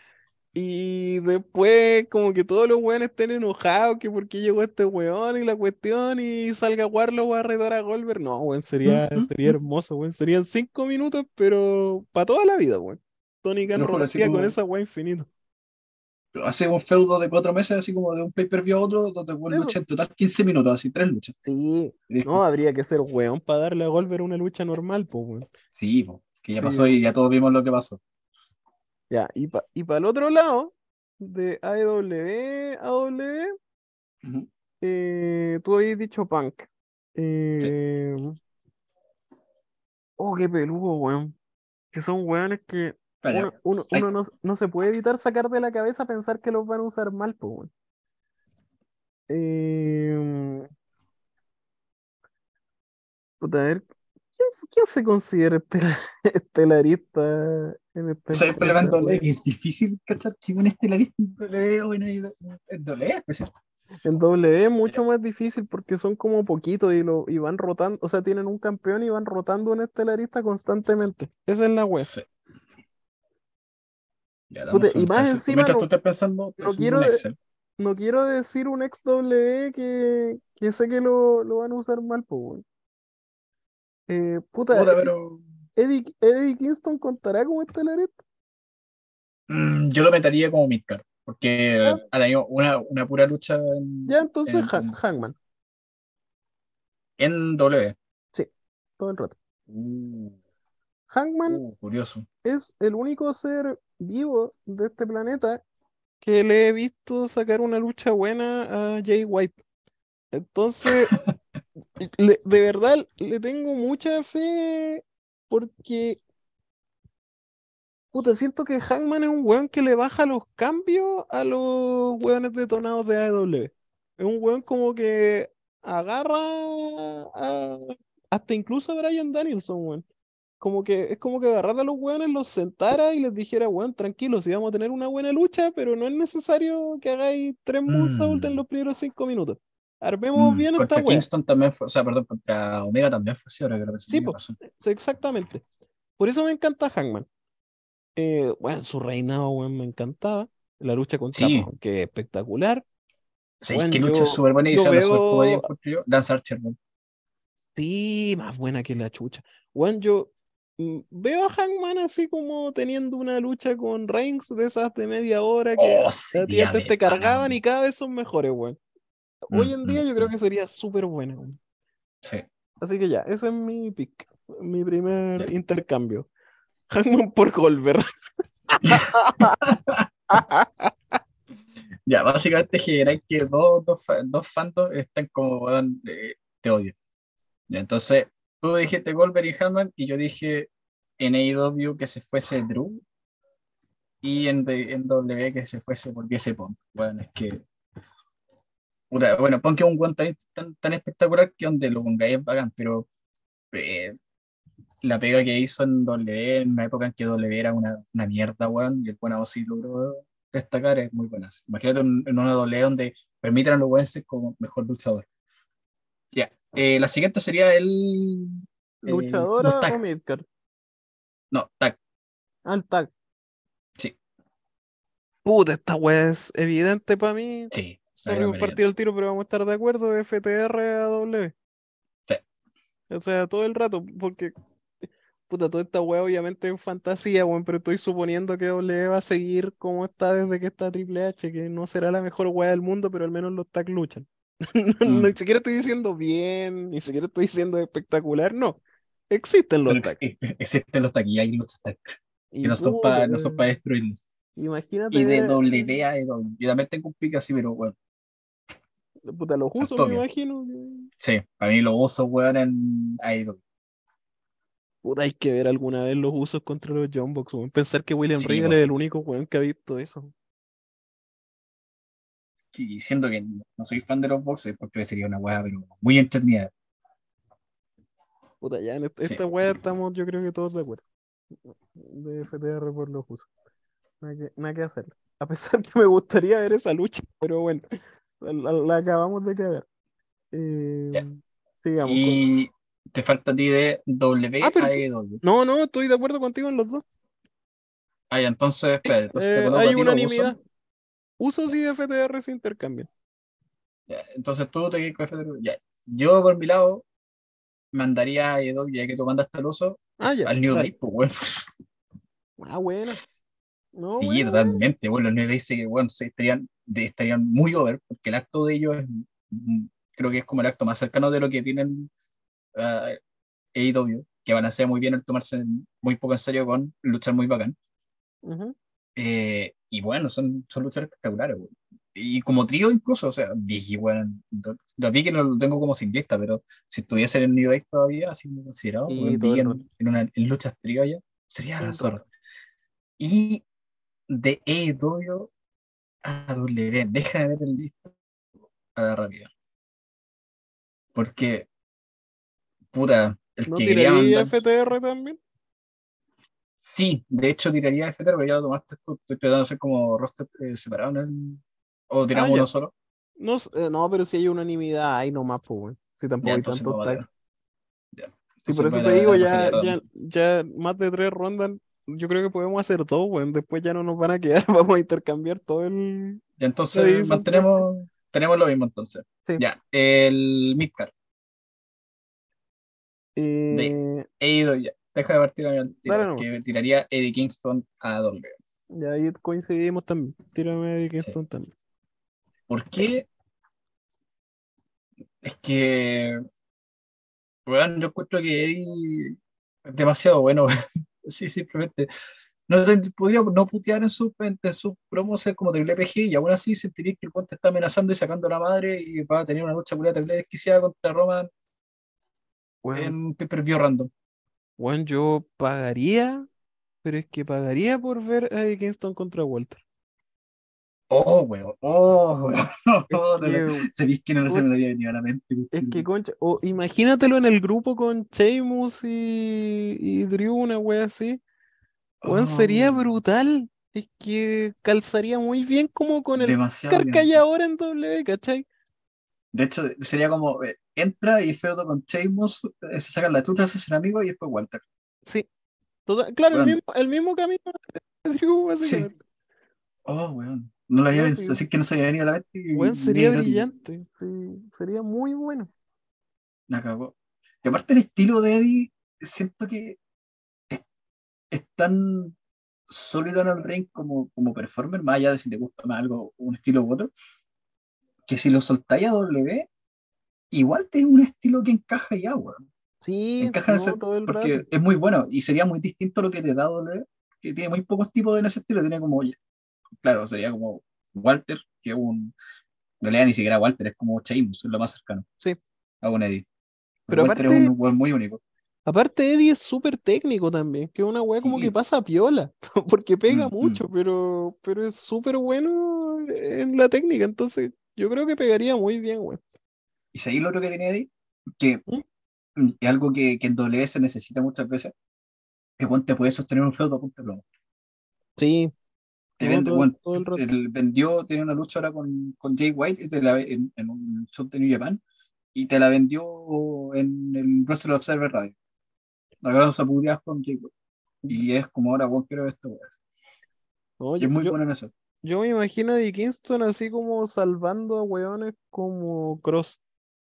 Y después, como que todos los weones estén enojados, que por qué llegó este weón y la cuestión, y salga Warlock a retar a Goldberg. No, weón, sería, Mm, mm, sería hermoso, weón. Serían cinco minutos, pero para toda la vida, weón. Tony Khan robaría con como- esa weá infinito. Hace un feudo de cuatro meses, así como de un pay-per-view a otro, donde Eso. lucha en total 15 minutos, así tres luchas. Sí, no, habría que ser weón para darle a Goldberg una lucha normal, pues, weón. Sí, po, que ya Sí. pasó y ya todos vimos lo que pasó. Ya, y para y pa el otro lado, de AEW a W, Ujú. eh, tú habías dicho Punk. Eh, Oh, qué peludo, weón. Que son weones que uno, uno- no, no se puede evitar sacar de la cabeza pensar que los van a usar mal, pues. Eh, puta, a ver, ¿quién, quién se considera estela- estelarista en este ¿Sabes el doble? es difícil cachar que un estelarista en doble o en doble, especial. En W es mucho más difícil porque son como poquitos y, lo, y van rotando, o sea, tienen un campeón y van rotando un estelarista constantemente. Esa es la. Sí. Ya, y más Entonces, encima no- tú estás pensando, te no subo quiero un de- Excel. No quiero decir un ex W que, que sé que lo, lo van a usar mal, pues. Eh, puta, Puta, Eddie, pero Eddie, Eddie Kingston contará como estelarista. mm, yo lo metería como midcard, porque Ah. ha tenido una, una pura lucha en, Ya, entonces en, Ha- Hangman, en W. todo el rato. Uh, Hangman uh, curioso. es el único ser vivo de este planeta que le he visto sacar una lucha buena a Jay White. Entonces, le- de verdad le tengo mucha fe porque, puta, siento que Hangman es un weón que le baja los cambios a los weones detonados de AEW. Es un weón como que agarra a- hasta incluso a Brian Danielson, weón. Como que es como que agarrara a los weones, los sentara y les dijera, weón, tranquilos, si vamos a tener una buena lucha, pero no es necesario que hagáis tres moonsault en Mm. los primeros cinco minutos. Armemos Mm, bien esta weá. Kingston también fue, o sea, perdón, contra Omega también fue así, ahora que lo Sí, exactamente. Por eso me encanta Hangman. Eh, bueno, su reinado, weón, me encantaba. La lucha contra Sí. Que es espectacular. Sí, Bueno, que lucha súper buena y se habla súper yo. Dance Archer, weón. Sí, más buena que la chucha. Bueno, yo veo a Hangman así como teniendo una lucha con Reigns de esas de media hora que Oh, sería antes te cargaban y cada vez son mejores, weón. Hoy Mm, en día mm, yo creo mm. que sería súper buena, weón. Sí. Así que ya, ese es mi pick, mi primer Ya. intercambio. Hangman por Goldberg. Ya, básicamente generáis que dos, dos, dos fandoms están como, eh, te odio. Entonces, tú dijiste Goldberg y Hangman y yo dije en AEW que se fuese Drew y en, en W que se fuese, volviese Punk. Bueno, es que. Bueno, Punk es un weón tan, tan, espectacular que donde lo pongáis es bacán, pero eh, la pega que hizo en W, en una época en que W era una, una mierda, weón, y el buen sí logró destacar, es muy buena. Imagínate en, una W donde permitan a los weones como mejor luchador. Ya, eh, la siguiente sería el. ¿Luchadora o midcard? No, tag, Al tag. sí, Puta, esta weá es evidente para mí. sí. Sorry Ahí por también partir el tiro, pero vamos a estar de acuerdo. FTR a W. Sí. O sea, todo el rato, porque puta, toda esta weá obviamente es fantasía, weón, pero estoy suponiendo que W va a seguir como está desde que está Triple H, que no será la mejor weá del mundo, pero al menos los tag luchan. Mm. Ni siquiera estoy diciendo bien, ni siquiera estoy diciendo espectacular, no. Existen los Pero existen los taquillas y los tags, Y que no son para no destruirlos. Imagínate Y de W a EW. Yo también tengo un pick así, pero bueno. puta, los usos, me imagino. Sí, para mí los usos, weón, en AEW. Puta, hay que ver alguna vez los usos contra los John Box, weón. Pensar que William Sí, Regal es el único weón que ha visto eso. Y siendo que no soy fan de los boxes, porque sería una weá, pero muy entretenida. Puta, ya en esta, Sí. esta weá estamos, yo creo que todos de acuerdo. De FTR por los usos. Nada que, nada que hacer. A pesar que me gustaría ver esa lucha, pero bueno, la, acabamos de cagar. Eh, Ya. sigamos. con- Y te falta a ti de W Ah, sí. EW. No, no, estoy de acuerdo contigo en los dos. Ah, entonces, espérate, entonces te Eh, a hay unanimidad. Usos y FTR se intercambian. Ya, entonces tú te quedas con FTW. Ya. Yo, por mi lado, mandaría a EW, ya que tú mandaste el uso, Ah, ya. al New. Day, pues, weón. Ah, bueno. No, Sí, bueno, bueno. totalmente, bueno, los New Day se, bueno, se estarían, de- estarían muy over, porque el acto de ellos es, mm, creo que es como el acto más cercano de lo que tienen ah, AEW, que balancea muy bien el tomarse muy poco en serio con luchar muy bacán. Ujú. Eh, y bueno, son, son luchas espectaculares, weón. Y como trío incluso, o sea, Biggie, weón, lo- lo vi que no lo tengo como sin lista, pero si estuviese en el New Day todavía, así como considerado, en, en una, en luchas trío ya, sería la zorra. Y de AEW a W, déjame ver el listo a la rápida. Porque, puta, el ¿No que quería mandar. FTR también? Sí, de hecho tiraría FTR, pero ya lo tomaste tú. Estoy tratando de hacer como roster eh, separado en el. O tiramos Ah, uno solo. No, eh, no, pero si hay unanimidad, ahí nomás, pues, weón. Si tampoco Ya, hay tantos tags. tirar. Ya. Sí, por eso te digo, ya, ya, ya más de tres rondas, yo creo que podemos hacer todo, weón. Después ya no nos van a quedar, vamos a intercambiar todo el... Ya, entonces mantenemos. Tenemos lo mismo entonces. Sí. Ya, el midcard. Eh, AEW, ya. Deja de partir a nomás. que tiraría Eddie Kingston a W. y ahí coincidimos también. Tírame de Kingston también. ¿Por qué? Es que, weón, yo encuentro que Eddie es demasiado bueno. sí, simplemente. No podría no putear en su, en, en su promo ser como triple PG y aún así sentiría que el puente está amenazando y sacando a la madre y va a tener una lucha culiada triple desquiciada contra Roman en pay-per-view random. Weón, yo pagaría, pero es que pagaría por ver a Kingston contra Walter. Oh, weón. Oh, weón. Oh, Sabéis que no se me lo había venido a la mente. es que, concha, o imagínatelo en el grupo con Sheamus y, y Drew, una wea así. Weón, sería Oh, brutal. Es que calzaría muy bien como con el hay ahora en W, ¿cachai? De hecho, sería como eh, entra y feudo con Sheamus, eh, se sacan la chucha, se hacen amigos y después Walter. Sí. Claro, el mismo, el mismo camino de Drew, básicamente. Oh, weón. No lo había pensado, sí. así que no se había venido a la mente. Weón, sería brillante. sí, sería muy bueno. La cagó. Y aparte el estilo de Eddie, siento que es, es tan sólido en el ring como, como performer, más allá de si te gusta más algo, un estilo u otro, que si lo soltáis a W, igual tiene un estilo que encaja ya, weón. Sí, encaja en no, ese- todo el porque rato. es muy bueno y sería muy distinto a lo que te da W, que tiene muy pocos tipos en ese estilo, tiene como, oye, claro, sería como Walter, que es un, en realidad ni siquiera Walter, es como Sheamus, es lo más cercano Sí. a un Eddie. Pero Walter aparte- es un weón muy único. Aparte, Eddie es súper técnico también, que es una weá como Sí. que pasa piola, porque pega Mm, mucho, pero, pero es súper bueno en la técnica, entonces yo creo que pegaría muy bien, weón. Y seguir lo otro que tiene Eddie, que ¿Mm? es algo que, que en W se necesita muchas veces, que Juan te puede sostener un feudo a punta plomo. Sí, Te vende, todo el el vendió, tiene una lucha ahora con, con Jay White te la, en, en un show de New Japan y te la vendió en el Wrestling Observer Radio. La se con Jay White. Y es como ahora, weón, quiero esto, weón. No, Y yo, es muy yo- bueno en eso. Yo me imagino a Eddie Kingston así como salvando a weones como Cross.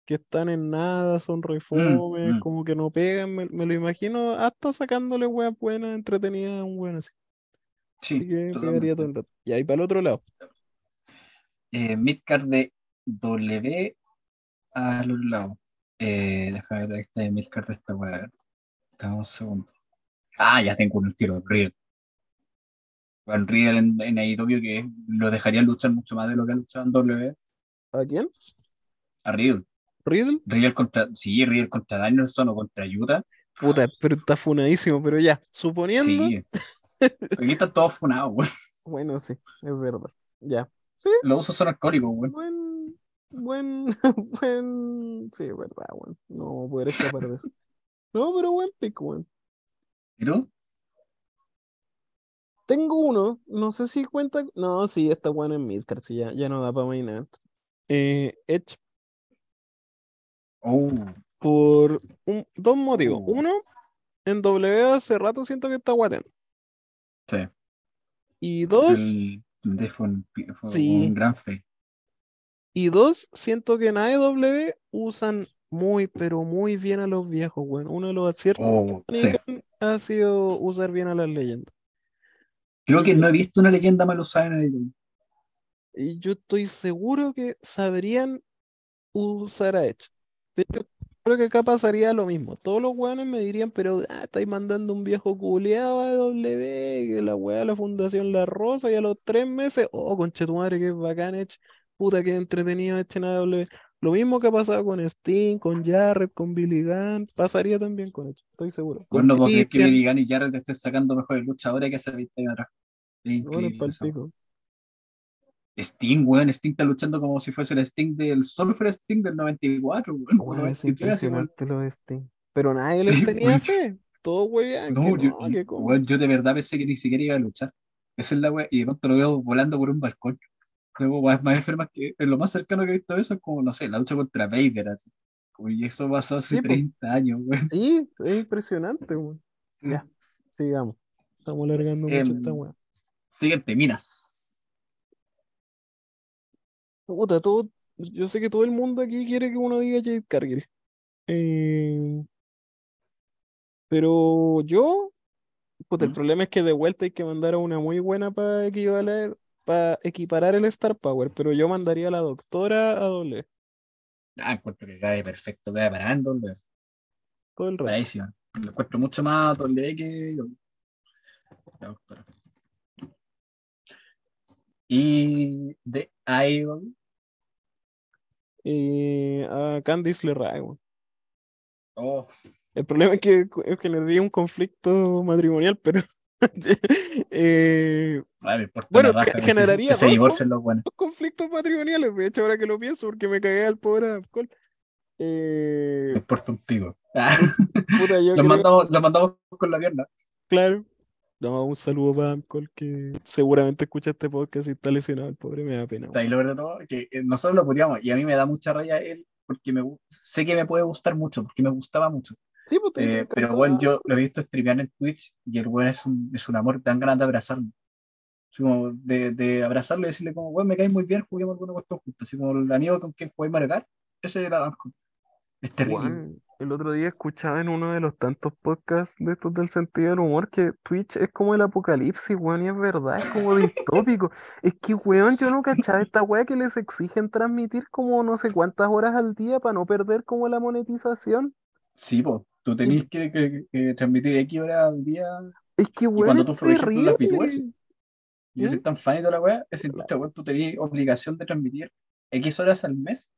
que están en nada, son reformes, mm. como que no pegan, me, me lo imagino hasta sacándole weas buenas, entretenidas a un weón así. Sí, Así que pegaría todo el rato. Y ahí para el otro lado. Eh, midcard de W a los lados. Eh, déjame ver de midcard de esta weá. Dame un segundo. Ah, ya tengo un tiro, Riddle. Bueno, Riddle en, en AEW que lo dejaría luchar mucho más de lo que ha luchado en W. ¿A quién? A Riddle. ¿Riddle? Riddle contra, sí, Riddle contra Danielson o contra Utah. Puta, pero está funadísimo, pero ya, suponiendo. Sí. Aquí están todos funados, weón. Bueno, sí, es verdad. Ya. Sí, Los usos son alcohólicos, weón. buen, buen, buen. Sí, es verdad, weón. No poder escapar de eso. No, pero buen pick, weón. ¿Y tú? Tengo uno, no sé si cuenta. No, sí, está bueno en Midcard, sí, ya, ya no da para mainar. Eh, Edge, Oh, por un- dos motivos. Uh. Uno, en W hace rato siento que está guateando. sí. Y dos, El de fue un, fue Sí. un gran fe. y dos, siento que en AEW usan muy, pero muy bien a los viejos, weón. Uno de los aciertos Oh, sí. Ha sido usar bien a las leyendas. Creo que no he visto una leyenda mal usada en el Y yo estoy seguro que sabrían usar a Edge. De hecho, creo que acá pasaría lo mismo. Todos los weones me dirían, pero ah, estáis mandando un viejo culeado a W, que la weá de la Fundación La Rosa, y a los tres meses, oh, conche tu madre, que bacán Edge, puta que entretenido Edge en AW. Lo mismo que ha pasado con Sting, con Jarrett, con Billy Gunn, pasaría también con Edge, estoy seguro. Bueno, no puedo creer que Billy Gunn y Jarrett estén sacando mejores luchadores que 20 años atrás. Es bueno. Sting, weón, Sting está luchando como si fuese el Sting del Surfer Sting del 94, weón. o Weón, es 93, así, weón. impresionante lo de Sting. Pero nadie Sí, tenía weón. fe. Todos weón, No, yo, no, weón, yo de verdad pensé que ni siquiera iba a luchar. Esa es la weá, y de pronto lo veo volando por un balcón. Luego, weas más enfermas que lo más cercano que he visto a eso es como, no sé, la lucha contra Vader, así. Como, y eso pasó hace Sí, po. 30 años, weón. Sí, es impresionante, weón. Ya, sigamos. Estamos alargando mucho Em, esta weá. Siguiente, Minas. Puta, todo, yo sé que todo el mundo aquí quiere que uno diga Jade Cargill. Eh, pero yo, puta, el ¿Mm? problema es que de vuelta hay que mandar a una muy buena para equivaler, para equiparar el Star Power, pero yo mandaría a la doctora a doble Ah, encuentro que cae perfecto, cae parando, weón. todo el rato. Paradísimo. Lo encuentro mucho más doble que yo. La doctora. Y de Idol. Y a Candice weón. Oh, El problema es que es que generaría un conflicto matrimonial, pero eh, a me importa Bueno, que- se- generaría que se dos, los buenos. conflictos matrimoniales, de hecho, ahora que lo pienso, porque me cagué al pobre alcohol. Me Eh, importa un pico. Ah, puta, yo lo, mandamos, lo mandamos con la pierna. claro. No, un saludo para Amcol, que seguramente escucha este podcast y está lesionado, el pobre me da pena. O sea, y lo verdad todo, que eh, nosotros lo puteamos y a mí me da mucha raya él porque me, sé que me puede gustar mucho, porque me gustaba mucho. Sí, pues, Eh, te pero bueno, yo lo he visto streamear en Twitch y el weón es un, es un amor, dan ganas de abrazarlo. Así como de, de abrazarlo y decirle como, weón, me caes muy bien, juguemos alguna cuestión juntos. Así como el amigo con quien jugué Mario ese era Amco. Es terrible. Juan, el otro día escuchaba en uno de los tantos podcasts de estos del sentido del humor que Twitch es como el apocalipsis, weón, y es verdad, es como distópico. Es que, weón, yo no cachaba esta weá que les exigen transmitir como no sé cuántas horas al día para no perder como la monetización. Sí, pues, tú tenías que, que- que transmitir X horas al día. Es que, weón, cuando es tú, por ejemplo, las. VTubers, Y yo soy ¿Mm? tan fan toda la weá, esa industria, weón, tú tenías obligación de transmitir X horas al mes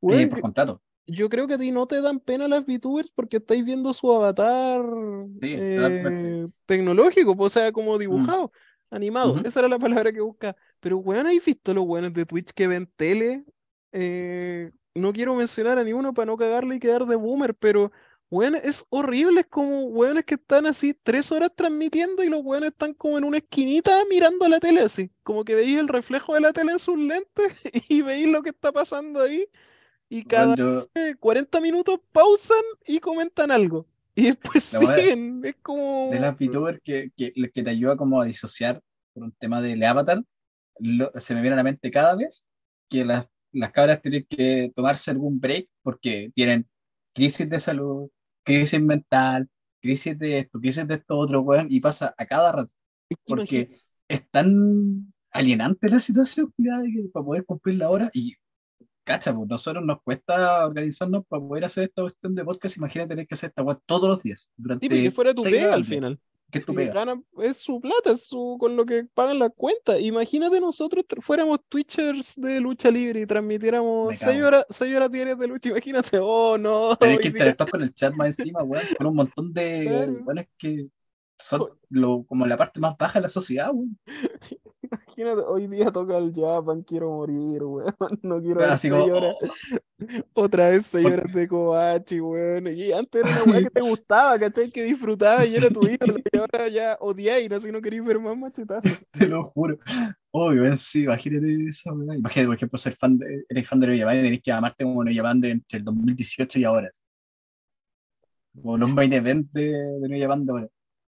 Weón, eh, yo, por contrato. yo creo que a ti no te dan pena las VTubers porque estáis viendo su avatar Sí, eh, tecnológico, pues, o sea, como dibujado, animado. Esa era la palabra que buscaba. Pero, weón, ¿has visto los weones de Twitch que ven tele? Eh, no quiero mencionar a ninguno para no cagarle y quedar de boomer, pero, weón, es horrible. Es como weones que están así tres horas transmitiendo y los weones están como en una esquinita mirando la tele así. Como que veis el reflejo de la tele en sus lentes y veis lo que está pasando ahí. Y cada Weón, yo, eh, 40 minutos pausan y comentan algo. Y después La siguen. Es como. de las VTubers que, que, que te ayuda como a disociar por un tema del avatar, lo- se me viene a la mente cada vez que las las cabras tienen que tomarse algún break porque tienen crisis de salud, crisis mental, crisis de esto, crisis de esto otro, weón, y pasa a cada rato. Porque es tan alienante la situación, cuidado, que para poder cumplir la hora y cacha, pues nosotros nos cuesta organizarnos para poder hacer esta cuestión de podcast. Imagínate tener que hacer esta weá todos los días. Durante Sí, que fuera tu pega al final. Que es Si es su plata, es su, con lo que pagan las cuentas. Imagínate nosotros fuéramos Twitchers de lucha libre y transmitiéramos Me cago. seis horas, seis horas diarias de lucha. Imagínate, oh no. Tenés que interactuar con el chat más encima, weón, con un montón de Claro. weones que son lo, como la parte más baja de la sociedad, weón. Imagínate, hoy día toca el Japan, quiero morir, weón. No quiero ver Así seis como, horas. Otra vez seis horas de Kobachi, weón. Y antes era una weá que te gustaba, ¿cachai? Que disfrutabas y era tu ídolo. Y ahora ya odiáis, así no queréis ver más machetazos. Te lo juro. Obvio, sí, imagínate esa weá. Imagínate, por ejemplo, ser fan de, eres fan de Nueva Yapan y tenés que amarte como de entre el 2018 y ahora. Como los main event de, de ahora.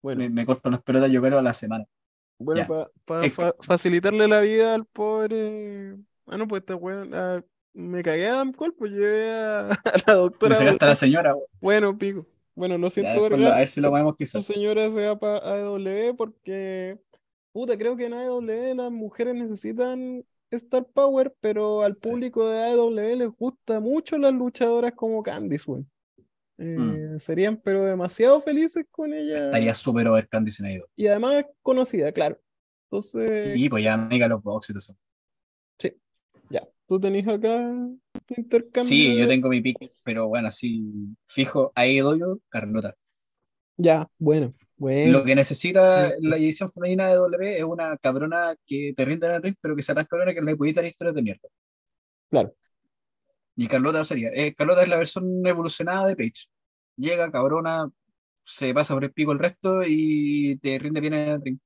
Bueno, Me, me corto las pelotas yo creo a la semana. Bueno, ya. para que- facilitarle la vida al pobre. Ah, no, pues esta weón. ah, me cagué a Adam Cole, pues llevé a, a la Me doctora. sacaste a la señora, weón. Bueno, pico. Bueno, lo Ya, siento, lo- Vergara. a ver si lo su quizás. señora se va para AEW porque, puta, creo que en AEW las mujeres necesitan Star Power, pero al público de AEW les gusta mucho las luchadoras como Candice, weón. Eh, serían pero demasiado felices con ella Estaría súper over ido. y además es conocida, claro. Entonces, Y pues ya mega los box y todo eso. ya, tú tenés acá tu intercambio. Sí, yo tengo mi pick, pero bueno, así fijo, ahí doy yo, Carlota. Ya, bueno, bueno. Lo que necesita la edición femenina de W es una cabrona que te rinda en el ring, pero que sea tan cabrona que le puede dar historias de mierda. Claro. Y Carlota sería, eh, Carlota es la versión evolucionada de Paige. Llega, cabrona, se pasa por el pico el resto y te rinde bien en el ring.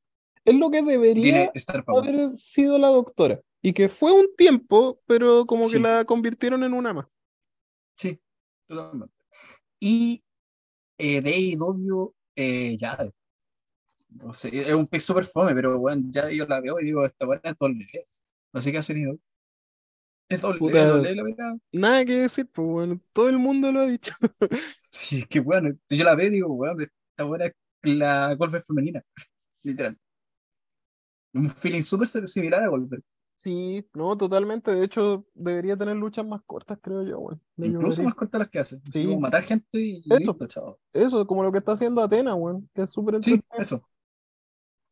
Es lo que debería haber sido la doctora. Y que fue un tiempo, pero como que Sí. la convirtieron en una más. Sí, totalmente. Y eh, de AEW, eh, ya. No sé, es un pick super fome, pero bueno, ya yo la veo y digo, esta buena es doble. No sé qué ha tenido. Es doble, Puta. doble, la verdad. Nada que decir, pues bueno, todo el mundo lo ha dicho. Sí, es que bueno, yo la veo y digo, bueno, esta buena es la Golfer femenina, literal. Un feeling súper similar a Golfer. Sí, no, totalmente. De hecho, debería tener luchas más cortas, creo yo, weón. Le Incluso más cortas las que hace. Sí. matar gente y Eso. listo, chao. Eso, como lo que está haciendo Atena, weón, que es súper Sí, eso.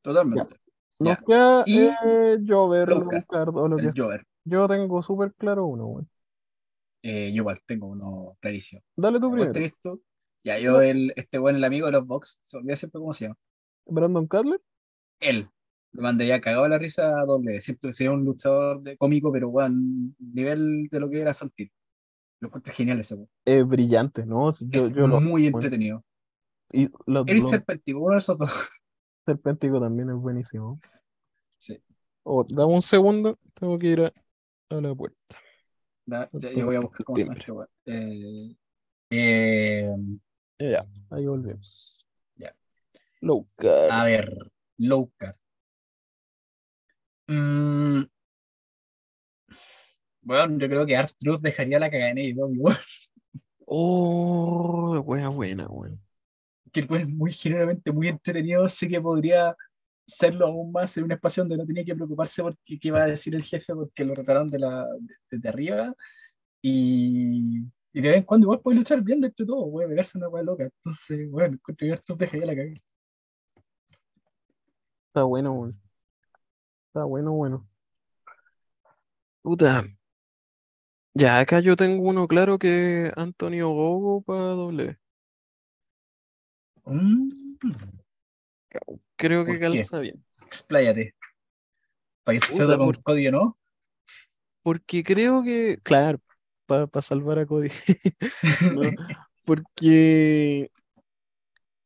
Totalmente. Nos ya. queda Y eh, Jover, o lo que El sea. Jover. Yo tengo súper claro uno, weón. Eh, yo igual tengo uno clarísimo. Dale tú Igual primero. Ya, yo, el, este bueno, el amigo de los Box, se olvida siempre cómo se llama. Brandon Cutler. Él. Lo mandaría cagado a la risa a doble. Siento que sería un luchador de- cómico, pero weón, nivel de lo que era Santino. Lo encuentro genial ese weón. Es brillante, ¿no? Yo, Es yo muy entretenido. Y lo, Él lo- Serpentico, uno de esos dos. Serpéntico también es buenísimo. Sí. Oh, dame un segundo, tengo que ir a, a la puerta. Da- ya, yo voy a buscar cómo. Eh, eh, Ya, ahí volvemos. Ya. Low card. a ver, low card. Mm, bueno, yo creo que Artruth dejaría la cagada en AEW, weón. Oh, wea buena, weón. que el weón es muy generalmente muy entretenido, sí que podría serlo aún más en un espacio donde no tenía que preocuparse porque qué va a decir el jefe porque lo trataron de la, de- desde arriba y, y de vez en cuando igual puede luchar bien dentro de todo, puede pegarse una weá loca, entonces bueno, encuentro que Arthur dejaría la cagada. Está bueno, weón. Está bueno, bueno. Puta. Ya, acá yo tengo uno claro que Antonio Gogo para doble. Mm, Creo que ¿Por qué? calza bien. expláyate. Para que se Puta, con por- Cody, ¿no? Porque creo que, claro, para salvar a Cody. No, porque,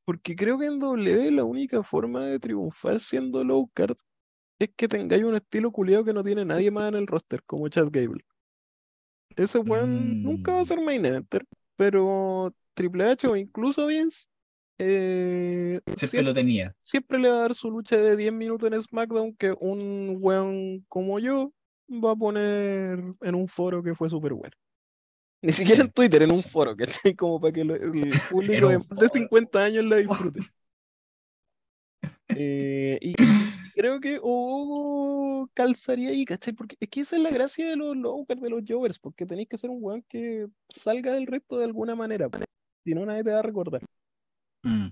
porque creo que en W la única forma de triunfar siendo low card es que tengáis un estilo culiado que no tiene nadie más en el roster, como Chad Gable. Ese weón nunca va a Mm. ser main eventer, pero Triple H o incluso Vince eh, Siempre siempre, lo tenía. siempre le va a dar su lucha de 10 minutos en SmackDown que un weón como yo va a poner en un foro que fue súper bueno. Ni siquiera en Twitter, en un foro, ¿cachai? Como para que lo- el público de más de foro. 50 años la disfrute. Eh, y creo que oh, calzaría ahí, ¿cachai? Porque es que esa es la gracia de los lowcard, de los jovers, porque tenéis que ser un weón que salga del resto de alguna manera. Si no, nadie te va a recordar. Mm.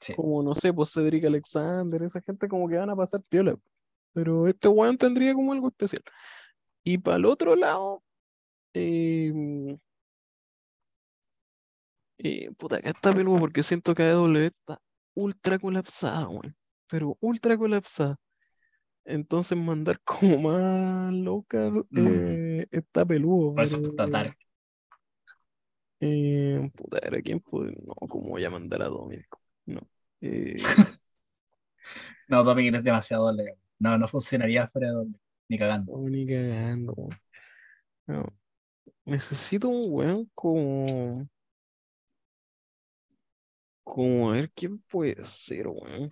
Sí. Como, no sé, pues Cedric Alexander, esa gente como que van a pasar piola. Pero este weón tendría como algo especial. Y para el otro lado, eh, eh, puta, acá está peludo porque siento que AEW está ultra colapsada, weón. Pero ultra colapsada. Entonces mandar como más local Mm. eh, está peludo. Por eso está dark. Eh, puta, ¿a quién puede? No, ¿cómo voy a mandar a Dominic? No. Eh, No, Dominic es demasiado doble. No, no funcionaría fuera de doble. Ni cagando. no, ni cagando. No. Necesito un weón como. Como a ver quién puede ser, weón.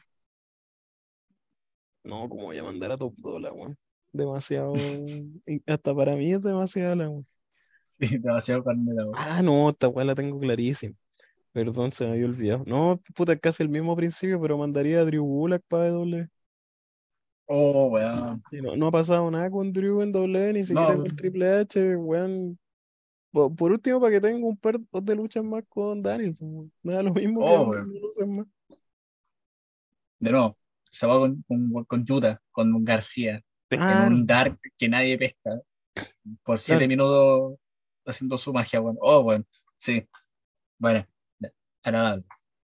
No, como voy a mandar a Top Dollar, weón. Demasiado. Hasta para mí es demasiado la weón. Demasiado carne de la boca. Ah, no, esta weá la tengo clarísima. Perdón, se me había olvidado. No, puta, casi el mismo principio, pero mandaría a Drew Gulak para W. Oh, weón. No, no ha pasado nada con Drew en W, ni siquiera No. con Triple H, weón. Po- Por último, para que tenga un par de luchas más con Danielson, weón. Me da lo mismo que Oh, weón. lucen más. De nuevo, se va con, con, con Yuta, con García, en Claro, un dark que nadie pesca. Por siete Claro. minutos haciendo su magia, weón. Oh, weón. Sí. Bueno, agradable.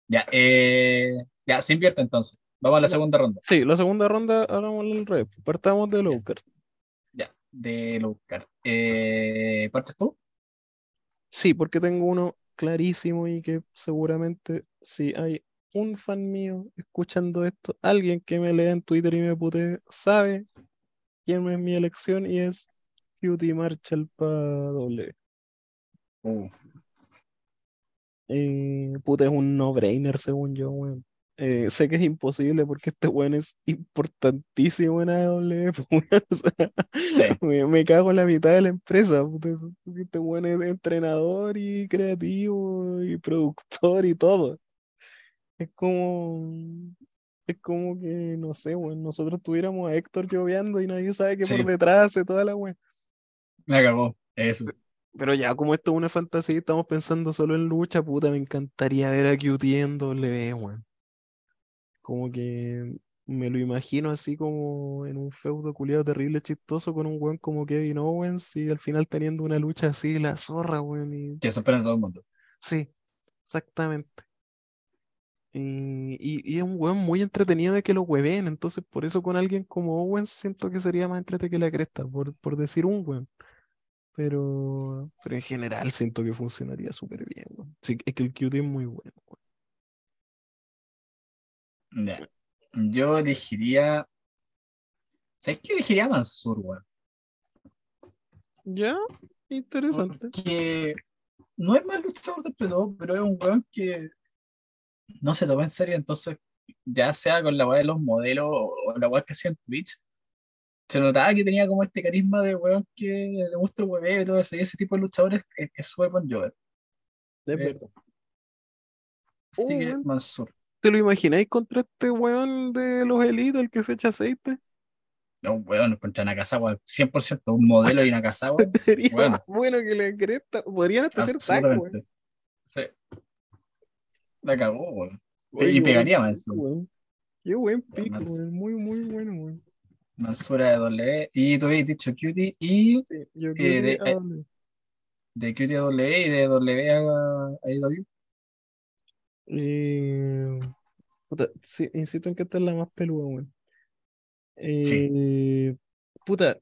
Ya, eh, ya, se invierte entonces. Vamos a la segunda ronda. sí, la segunda ronda, hagámosla al revés. Partamos de low card. Ya, de Lucar. Eh, ¿partes tú? Sí, porque tengo uno clarísimo y que seguramente si hay un fan mío escuchando esto, alguien que me lea en Twitter y me putee, sabe quién es mi elección y es Cutie Marshall para doble. Uh, Eh, puta, es un no-brainer según yo, weón. Eh, sé que es imposible porque este weón es importantísimo en AEW, weón, o sea, Sí. me, me cago en la mitad de la empresa. puta, Este weón es entrenador y creativo y productor y todo. Es como, es como que, no sé, weón, nosotros tuviéramos a Héctor lloviendo y nadie sabe que Sí. por detrás hace toda la weón. me acabó. Eso. Pero ya, como esto es una fantasía y estamos pensando solo en lucha, puta, me encantaría ver a QT en W, weón. Como que me lo imagino así como en un feudo culiado terrible, chistoso, con un weón como Kevin Owens y al final teniendo una lucha así, la zorra, weón. Y... Que sorprende a todo el mundo. Sí, exactamente. Y, y- y es un weón muy entretenido de que lo hueven, entonces por eso con alguien como Owens siento que sería más entretenido que la cresta, por, por decir un weón. Pero, pero en general siento que funcionaría súper bien. Sí, es que el QT es muy bueno. Ya. Yo elegiría. ¿Sabes qué elegiría Mansur, weón? Ya, interesante. Porque no es mal luchador de todo, pero es un weón que no se toma en serio, entonces, ya sea con la weá de los modelos o la weá que hacía en Twitch, se notaba que tenía como este carisma de weón que le gusta el hueveo y todo eso, y ese tipo de luchadores es, es súper buen Jover. Es Eh, verdad. Oh. Mansur. ¿Te lo imagináis contra este weón de los élites, el que se echa aceite? No, weón, contra Nakazawa, 100%, un modelo y Nakazawa, Sería bueno. más bueno que la cresta. Podrían hasta hacer tag, weón. Sí. La cagó, weón. Oye, Y pegaría weón. Qué buen Mansur. weón. Muy, muy bueno, weón. Mansura de W. Y tú habías dicho Cutie y Sí, yo Eh, creo de- que eh, hable. de Cutie a W y de W a, a. Eh, puta, sí, insisto en que esta es la más peluda, weón. Eh, puta,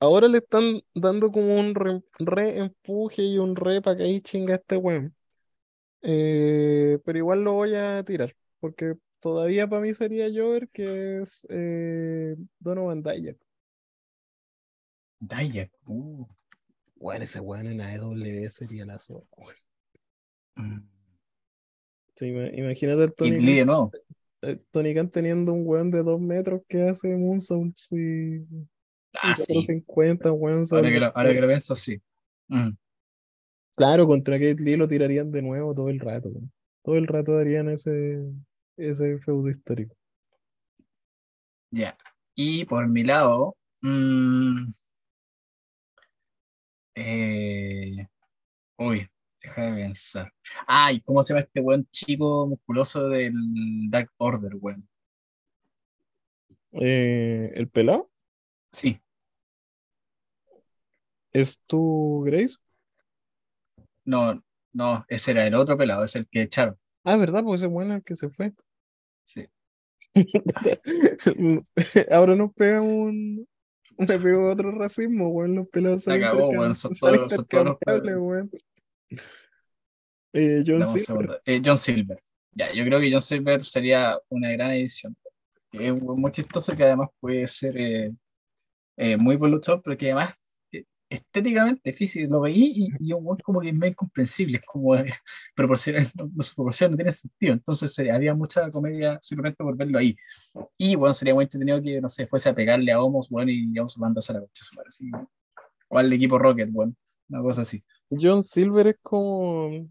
ahora le están dando como un re, re empuje y un re para que ahí chinga este weón. Eh, pero igual lo voy a tirar, porque todavía para mí sería Jover, que es eh, Donovan Dijak. Dayak. Uh. Bueno, ese weón en AEW sería la weón. Mm. Sí, ima- imagínate el Y Tony Lee de Khan, nuevo. eh, Tony Khan teniendo un weón de dos metros que hace moonsaults y Ah, sí. 450, weón. Ahora que lo, ahora que lo pienso, sí. Mm. Claro, contra Kate Lee lo tirarían de nuevo todo el rato, weón. Todo el rato harían ese, ese feudo histórico. Ya. Y por mi lado, mm, eh, uy, deja de pensar. Ay, ¿cómo se llama este buen chico musculoso del Dark Order, weón? Eh, ¿el pelado? Sí, ¿Es tu Grace? no, no, ese era el otro pelado, es el que echaron. Ah, ¿verdad? Pues ese bueno el que se fue. Sí. Ahora nos pega un. Me pegó otro racismo, weón. Los pelados Se acabó, weón, son todos- son todos los weón. Eh, John Silver. Eh, John Silver. Ya, yo creo que John Silver sería una gran edición. Es weón muy chistoso que además puede ser eh, eh, muy luchador, pero que además eh, estéticamente, físico, lo veí y, y un como que es medio incomprensible, es como eh, proporcional, no, no, su proporción no tiene sentido. Entonces eh, había mucha comedia simplemente por verlo ahí. Y bueno, sería muy entretenido que, no sé, fuese a pegarle a Homos, bueno, y Homos mandándose a la coche su madre, así. ¿Cuál equipo Rocket, bueno? Una cosa así. John Silver es como.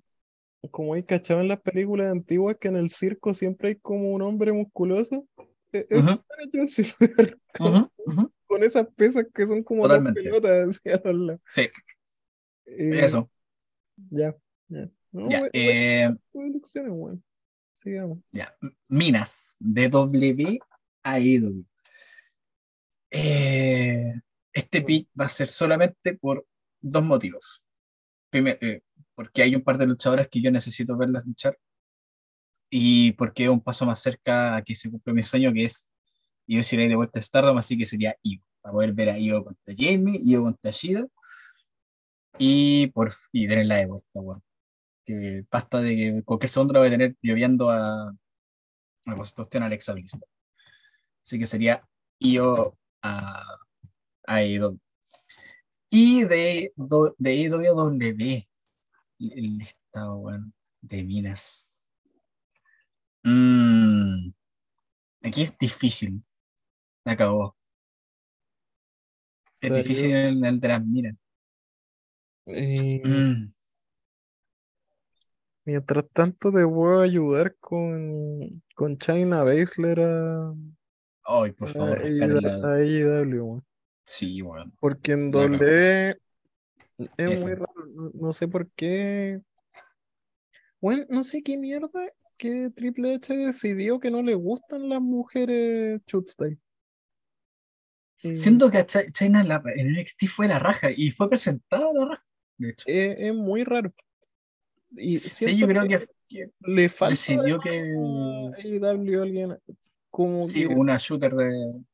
Como hay cachado en las películas antiguas que en el circo siempre hay como un hombre musculoso. E- ese Ujú. era John Silver. Con, Ujú, ujú. Con esas pesas que son como dos pelotas. Sí, Eh, eso. Ya, ya. No, Ya, bu- eh. Sigamos. Ya, Minas, de W a IW. Eh, este pick va a ser solamente por dos motivos. Primero, eh, porque hay un par de luchadoras que yo necesito verlas luchar. Y porque es un paso más cerca a que se cumpla mi sueño, que es yo iré de vuelta a Stardom, así que sería Io. Para poder ver a Io contra Jamie, Io contra Shida. Y, por, y tenerla de vuelta, weón. Que basta de que cualquier segundo la voy a tener lloviendo a, a cuestión Alexa Bliss. Así que sería IO a, a AEW. Y de, do- de IWW, el estado weón, de Minas. Mm, aquí es difícil. Acabó. Es Pero difícil yo- el, el de las Minas. Eh, Mm, mientras tanto, te puedo ayudar con, con China Baszler a, Ay, por a, favor, a weón. Sí, weón. Porque en doble es F. muy raro, no, no sé por qué. Bueno, no sé qué mierda que Triple H decidió que no le gustan las mujeres shoot style. Y Siendo que a Ch- China en, la, en NXT fue la raja y fue presentada la raja. De hecho, es, es muy raro. Y sí, yo creo que, que le falta decidió que AEW alguien como sí, que una shooter de,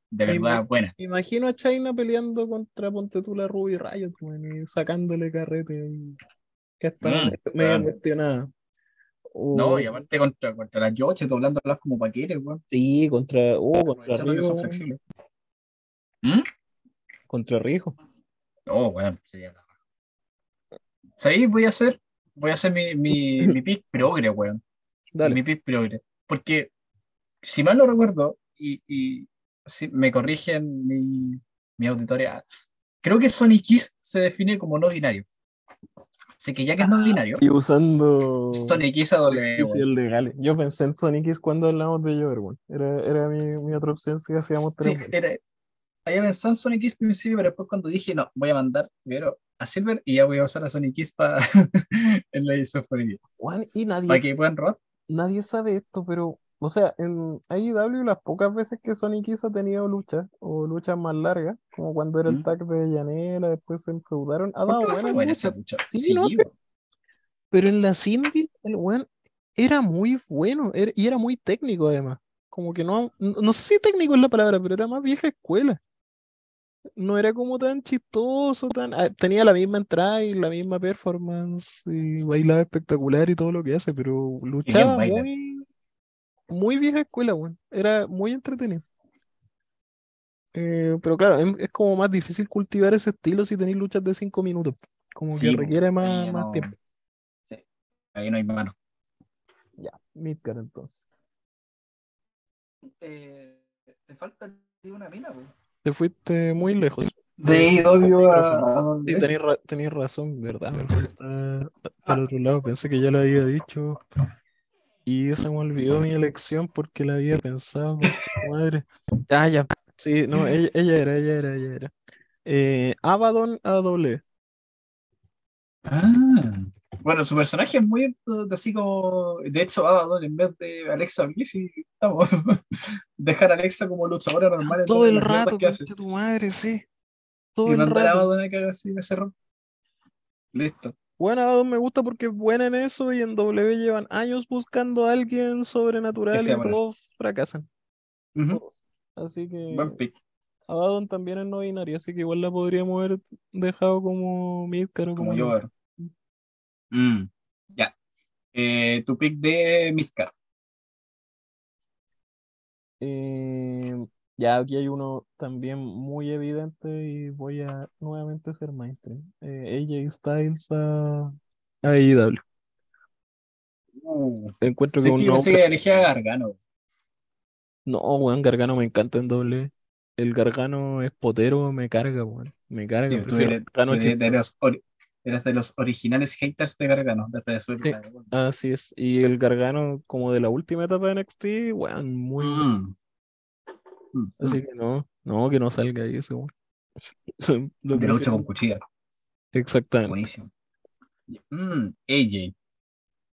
de Me verdad buena. me imagino a China peleando contra Ponte tú la Ruby Riot, weón, y sacándole carrete y que está Mm, medio- weón. cuestionada. No, y aparte contra, contra las Yoches, doblándolas como paquetes, weón. Sí, contra, oh, contra que Rijo, son weón, flexibles. ¿Mm? contra Rijo. Oh, weón, sería la. ¿Sabéis? Voy a hacer, voy a hacer mi, mi, mi pick progre, weón. Dale. Mi pick progre. Porque, si mal no recuerdo, y, y si me corrigen mi, mi auditoría, creo que Sonic Kiss se define como no binario. Así que ya que es no binario, Y usando Sonic Kiss a legales. Yo pensé en Sonic Kiss cuando hablamos de Jover, weón. Era, era mi, mi otra opción si hacíamos Sí, tres. era, había pensado en Sonic Kiss al principio, pero después cuando dije, no, voy a mandar primero a Silver y ya voy a usar a Sonic Kiss para en la edición. Weón, y nadie, Para que puedan robar. nadie sabe esto, pero, o sea, en AEW las pocas veces que Sonic Kiss ha tenido luchas, o luchas más largas, como cuando era el Mm. tag de Yanela, después se enfeudaron, ha ¿Por dado buena esa lucha? Sí, Sí, no. Pero en las indies, el weón era muy bueno, era- y era muy técnico además. Como que no, no, no sé si técnico es la palabra, pero era más vieja escuela. No era como tan chistoso, tan... ah, tenía la misma entrada y la misma performance, y bailaba espectacular y todo lo que hace, pero luchaba muy, muy vieja escuela, weón. Era muy entretenido. Eh, pero claro, es, es como más difícil cultivar ese estilo si tenéis luchas de 5 minutos. Como que Sí, po, requiere más, más tiempo. sí, ahí no hay mano. Ya, Midgar entonces. Eh, te falta una mina, weón. Te fuiste muy lejos. De obvio a. Sí, tenéis, ra- razón, ¿verdad? Me otro lado. Pensé que ya lo había dicho. Y se me olvidó mi elección porque la había pensado. Madre. Ah, ya. Sí, no, ella, ella era, ella era, ella era. Eh, Abaddon AW. Ah. Bueno, su personaje es muy eh, así como. De hecho, Abaddon en vez de Alexa Bliss, y estamos. Dejar a Alexa como luchadora normal en Todo el rato, que hace. concha tu madre, sí. Todo Y el mandar a rato. Abaddon a que haga así de rol. Listo. Bueno, Abaddon me gusta porque es buena en eso y en W llevan años buscando a alguien sobrenatural y todos fracasan. Todos. Así que Buen pick. Abaddon también es no binaria, así que igual la podríamos haber dejado como midcard o Como como yo. Mm, Ya. Eh, tu pick de Midcard. Eh, ya aquí hay uno también muy evidente y voy a nuevamente ser mainstream. Eh, AJ Styles a, a AEW. Uh, Encuentro que un que yo pensé nombre. que elegía Gargano. No, weón, Gargano me encanta en doble. El Gargano es potero, me carga, weón. Me carga, Sí, tú eres, tú eres de chistoso. los, ori- eres de los originales haters de Gargano, desde su Sí, así es. Y el Gargano, como de la última etapa de NXT, weón, muy bueno. Mm, mm, Así mm. que no, no, que no salga ahí ese weón. Lo De lucha prefiero. con cuchilla. Exactamente. Buenísimo. Mm, AJ.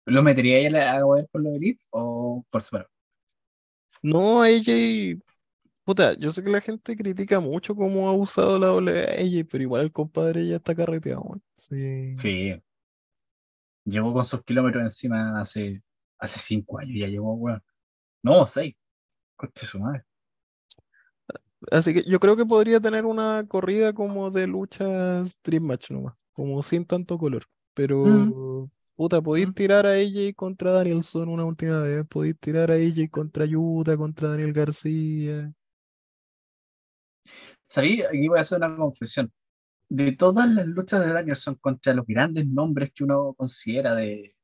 ¿Lo metería ahí a la por lo Elite o por separado? No, AJ, puta, yo sé que la gente critica mucho cómo ha usado la W AJ, pero igual el compadre ya está carreteado. Sí. Sí. Llegó con sus kilómetros encima hace, hace cinco años, ya llegó, weón. No, seis. Coche su madre. Así que yo creo que podría tener una corrida como de luchas Dream Match nomás, como sin tanto color. Pero, puta, podéis Mm. tirar a AJ contra Danielson una última vez, podéis tirar a AJ contra Yuta, contra Daniel García. Aquí voy a hacer una confesión. De todas las luchas de Danielson contra los grandes nombres que uno considera de,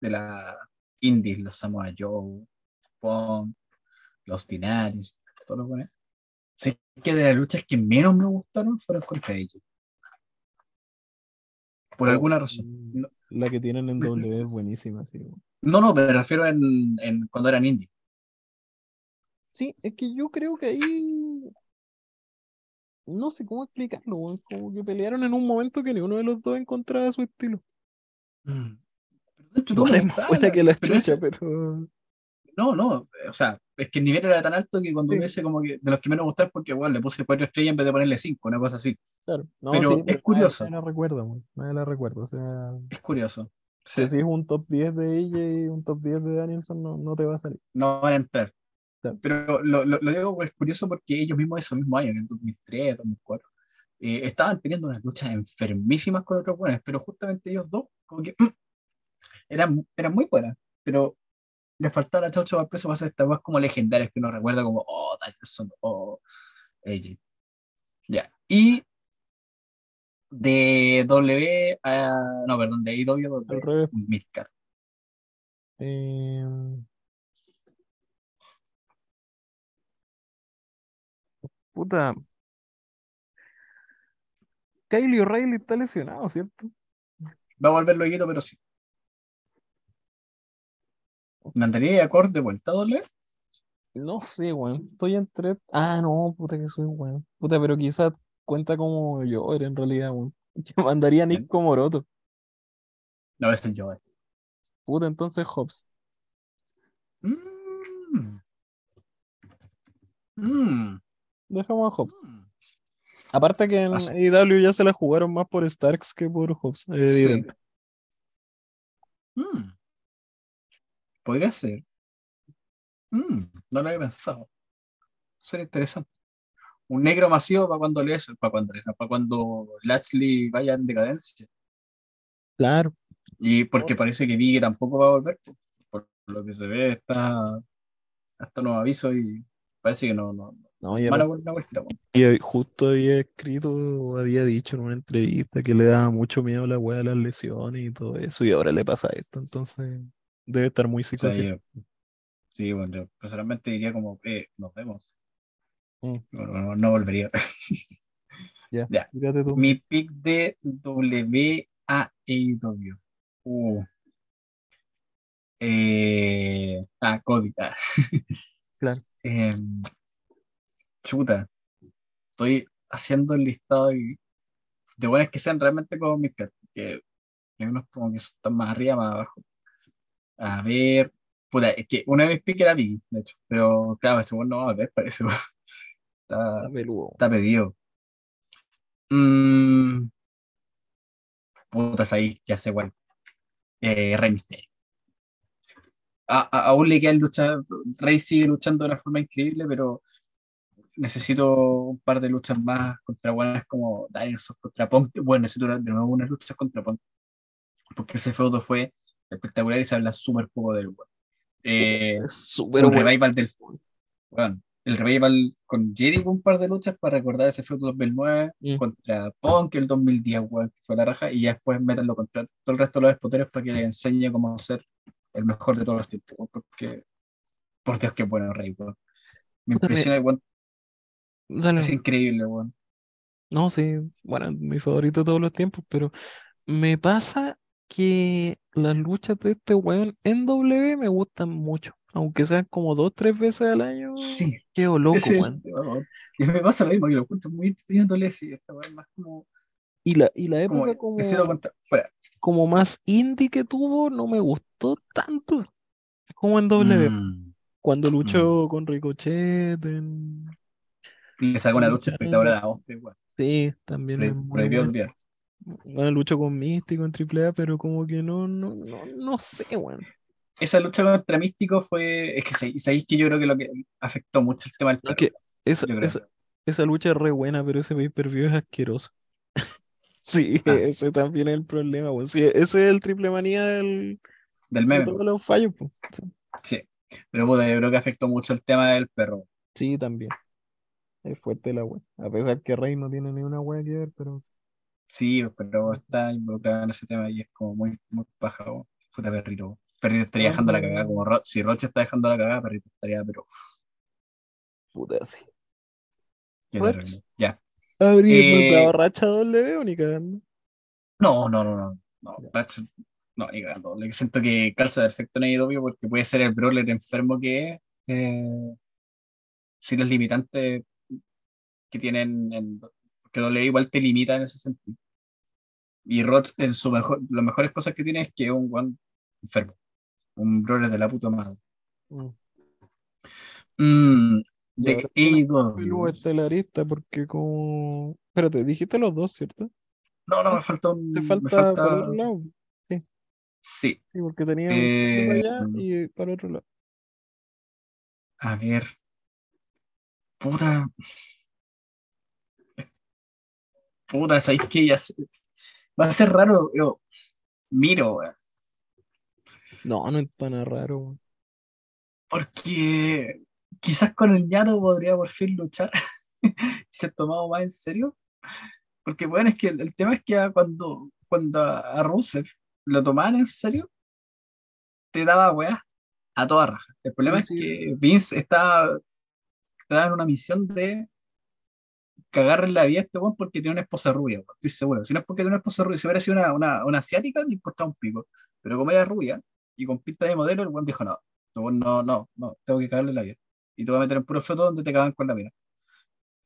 de la indies, los Samoa Joe, Pong, los Dinaris, todos los buenos, sé que de las luchas que menos me gustaron fueron contra ellos. Por Oh, alguna razón. mm, No, La que tienen en W es buenísima, sí. no, no, me refiero en, en cuando eran indie. Sí, es que yo creo que ahí no sé cómo explicarlo, weón, Como que pelearon en un momento que ni uno de los dos encontraba su estilo. Pero todo Igual me es más buena la- que la pero chucha, ese- pero No, no, o sea, es que el nivel era tan alto que cuando Sí. dice como que de los me gustaron porque, bueno, le puse cuatro estrellas en vez de ponerle cinco, una cosa así. claro. No, Pero sí, es pero curioso. nadie la recuerda, weón, nadie la recuerda. O sea, Es curioso. si Sí, decís un top 10 de ella y un top 10 de Danielson, no, no te va a salir. no van a entrar. Pero lo, lo, lo digo es curioso porque ellos mismos esos mismos años, en el 2003, 2004, eh, estaban teniendo unas luchas enfermísimas con otros buenos, pero justamente ellos dos, como que mm, eran, eran muy buenas, pero les faltaba la chaucha para peso para hacer estas más como legendarias que uno recuerda como, oh, Danielson, oh, AJ. Ya. Y de W a, no, perdón, de IW a Al. Midcard. Eh, puta. Kylie O'Reilly está lesionado, ¿cierto? Va a volver luego, pero sí. ¿Mandaría a Cord de vuelta a W? No sé, weón. Estoy entre. Ah, no, puta que soy weón. Puta, pero quizás cuenta como yo era en realidad, weón. Que mandaría a Nick. Komoroto. No, es el Joe. Puta, entonces Hobbs. Mm. Mm. Dejamos a Hobbs. Mm. Aparte que en As- AEW ya se la jugaron más por Starks que por Hobbs, es Sí. evidente. Mm. Podría ser. Mm. No lo había pensado. Sería interesante. Un negro masivo para cuando lees, para cuando, para cuando Lashley vaya en decadencia. Claro. Y porque parece que Vigue tampoco va a volver. Por lo que se ve, está hasta nuevo aviso y parece que no, no, No, y una vuelta. hoy justo había escrito o había dicho en una entrevista que le daba mucho miedo a la weá de las lesiones y todo eso, y ahora le pasa esto, entonces debe estar muy O sea, psicótico. yo- sí, bueno, yo personalmente diría como, eh, nos vemos. Mm. No, no- no volvería. Ya, Ya. tú. Mi pick de WAEW. Uh. Eh, ah, Cody. ah. Claro. Em, chuta. Estoy haciendo el listado y de buenas que sean realmente como mis cartas, que hay unos como que están más arriba, más abajo. A ver. Puta, es que una mis picks era Biggie, de hecho. Pero claro, ese bueno no va a ver, parece. Está, Está pedido. Mm, putas ahí, ya sé cuál. Eh, Rey Mysterio. A- a- aún le quedan luchas. Rey sigue luchando de una forma increíble, pero necesito un par de luchas más contra buenas como Dinosaur contra Punk. Bueno, necesito de nuevo unas luchas contra Punk. Porque ese feudo fue espectacular y se habla súper poco del weón. Eh, Es súper un bueno. revival del weón, el revival con Jericho un par de luchas para recordar ese feudo 2009 Mm. contra Punk el 2010 weón, que fue la raja y ya después métanlo contra todo el resto de los espoteros para que le enseñe cómo ser el mejor de todos los tiempos porque por Dios qué bueno Rey me me- impresiona weón, Dale. es increíble weón. No, sí, bueno, mi favorito de todos los tiempos, pero me pasa que las luchas de este weón en W me gustan mucho, aunque sean como dos, tres veces al año, sí quedo loco, es weón. y me pasa lo mismo que lo encuentro muy entretenido y esta weón más como, Y la, y la época como, fuera como más indie que tuvo no me gustó tanto como en W, Mm. cuando luchó con Ricochet, en... le sacó una lucha espectacular a Austin weón. Sí, también es Pro- muy prohibido bueno. olvidar Bueno, luchó con Místico en AAA, pero como que no, no, no, no sé, weón. esa lucha contra Místico fue. Es que sabéis que yo creo que lo que afectó mucho el tema del perro, que esa, esa, esa lucha es re buena, pero ese pay-per-view es asqueroso. Sí, Ah. ese también es el problema, weón. Sí, ese es el triple manía del, Del de meme. todos los fallos, pues. Sí, Sí. Pero puta, yo creo que afectó mucho el tema del perro. Sí, también. Es fuerte la weá. A pesar que Rey no tiene ni una weá que ver, pero Sí, pero está involucrado en ese tema y es como muy, muy paja. Puta perrito. Perrito estaría dejando la cagada. Como Ro- si Roche está dejando la cagada, perrito estaría, pero. puta sí. qué terrible. Ya. ¿Habría Eh, mandado racha doble o ni cagando? No, no, no, no. No, Ya. Roche- no, ni cagando. Le siento que calza perfecto en AEW porque puede ser el brawler enfermo que es. eh, sin las limitantes que tienen en, que W igual te limita en ese sentido. Y Roth en su mejor, las mejores cosas que tiene es que es un buen enfermo, un brother de la puta madre. Mm. Mm, de AEW. estelarista, porque como. Espérate, dijiste los dos, ¿cierto? No, no, me falta un. Te falta falta- para otro lado. Sí, Sí, porque tenía Eh, para allá y para otro lado. a ver. Puta. Puta, ¿sabéis que ya? Va a ser raro, pero miro, weón, No, no es tan raro, weón. porque quizás con el ñato podría por fin luchar y ser tomado más en serio. Porque, bueno, es que el, el tema es que cuando, cuando a, Rusev lo tomaban en serio, te daba weá a toda raja. El problema Sí, es que Vince estaba, estaba en una misión de cagarle la vida a este weón porque tiene una esposa rubia, weón, estoy seguro. Si no es porque tiene una esposa rubia, si hubiera sido una, una, una asiática, no importaba un pico. Pero como era rubia y con pinta de modelo, el weón dijo, no, este no, no, no, tengo que cagarle la vida. Y te voy a meter en puro foto donde te cagan con la vida.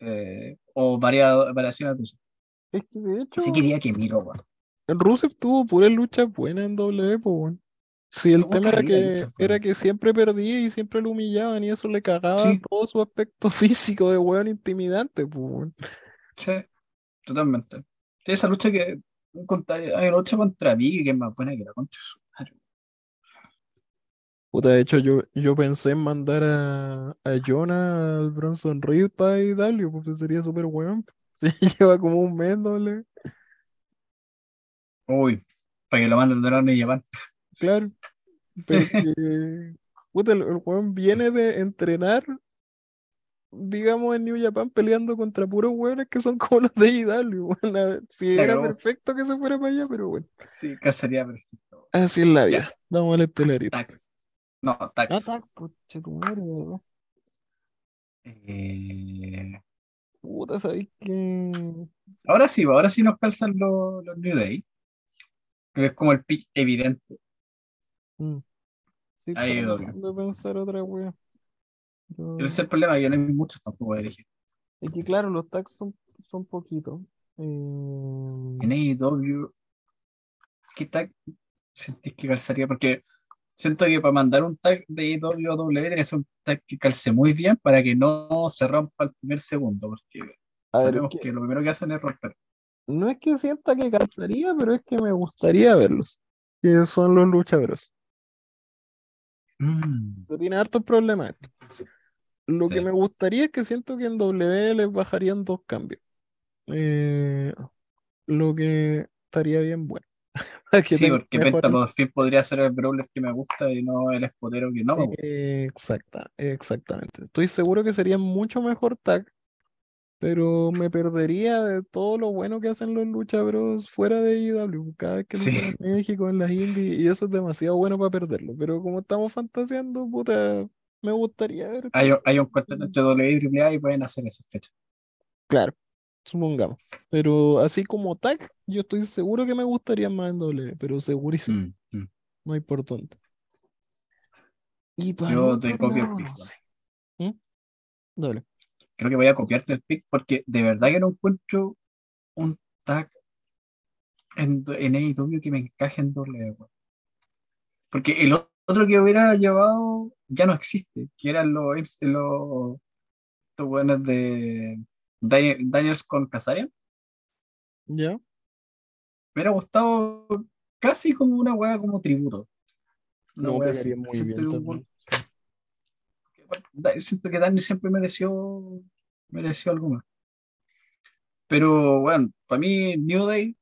Eh, o variado, variaciones de. Es que de hecho, Sí quería que miro, weón. Rusev tuvo puras luchas buenas en W, pues, weón. Sí, el tema era que, era que siempre perdía y siempre lo humillaban y eso le cagaba Sí. todo su aspecto físico de weón intimidante, pues. Sí, totalmente. Esa lucha que contra, hay lucha contra Vicky que es más buena que la concha de su madre. Puta, de hecho, yo, yo pensé en mandar a, a Jonah al Bronson Reed para IW, porque sería súper weón. Lleva como un mes, doble. Uy, para que lo manden a Japón. Claro. Pero que, puta, el, el weón viene de entrenar, digamos, en New Japan peleando contra puros weones que son como los de IW, ver, Si era perfecto que se fuera para allá, pero bueno. Sí, calzaría perfecto. Así es la Ya. vida. Vamos al estelarito. Tac. No, tax. Ah, tu madre. Eh, Puta, ¿sabéis que ahora sí, ahora sí nos calzan los, los New Day. Que es como el pick evidente. Mm. Sí, Ahí tratando de pensar otra wea. Pero- Ese es el problema, que no hay muchos tampoco de elegir. Es que claro, los tags son, son poquitos. Eh, En AEW, ¿qué tag sentís que calzaría? Porque siento que para mandar un tag de AEW tiene que ser un tag que calce muy bien para que no se rompa el primer segundo, porque a sabemos que que lo primero que hacen es romper. no es que sienta que cansaría, pero es que me gustaría verlos. Que son los luchadores. Mm, Pero tiene hartos problemas esto. Lo que me gustaría es que siento que en W les bajarían dos cambios. Eh, lo que estaría bien bueno. Que Sí, porque Penta por fin podría ser el brawler que me gusta y no el escudero que no me gusta. Exacta, exactamente. Estoy seguro que sería mucho mejor tag, pero me perdería de todo lo bueno que hacen los Lucha Bros fuera de IW. Cada vez que Sí. en México, en las indies, y eso es demasiado bueno para perderlo. Pero como estamos fantaseando, puta, me gustaría ver. Hay, hay un contrato entre W y AAA y pueden hacer esa fecha. Claro, supongamos. Pero así como tag, yo estoy seguro que me gustaría más en W, pero segurísimo, Mm, mm. no hay por. Y para Yo te copio no sé. ¿Mm? Dale. Creo que voy a copiarte el pick porque de verdad que no encuentro un tag en, en AEW que me encaje en doble. weón. Porque el otro que hubiera llevado ya no existe, que eran los, los estos buenos de Daniel- Daniels con Kazarian. ¿Ya? Me hubiera gustado casi como una weá como tributo. Una No, así. muy bien Da- siento que Dani siempre mereció, mereció algo más. Pero bueno, para mí New Day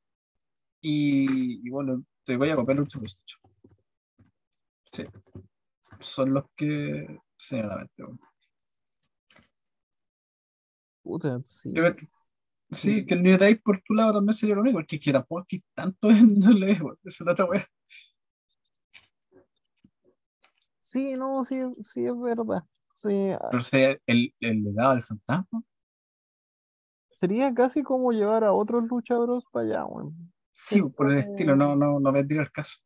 y, y bueno, te voy a copiar Lucha Prestige. Sí. Son los que se me vienen a la mente. bueno. Puta, sí. Sí, que el New Day por tu lado también sería lo único, porque es que tampoco que tanto bueno, esa es otra wea. Sí, no, sí, sí es verdad. Sí, a- Pero sería el, el legado del fantasma. sería casi como llevar a otros luchadores para allá, weón. Sí, por el estilo, no, no, no vendría el caso.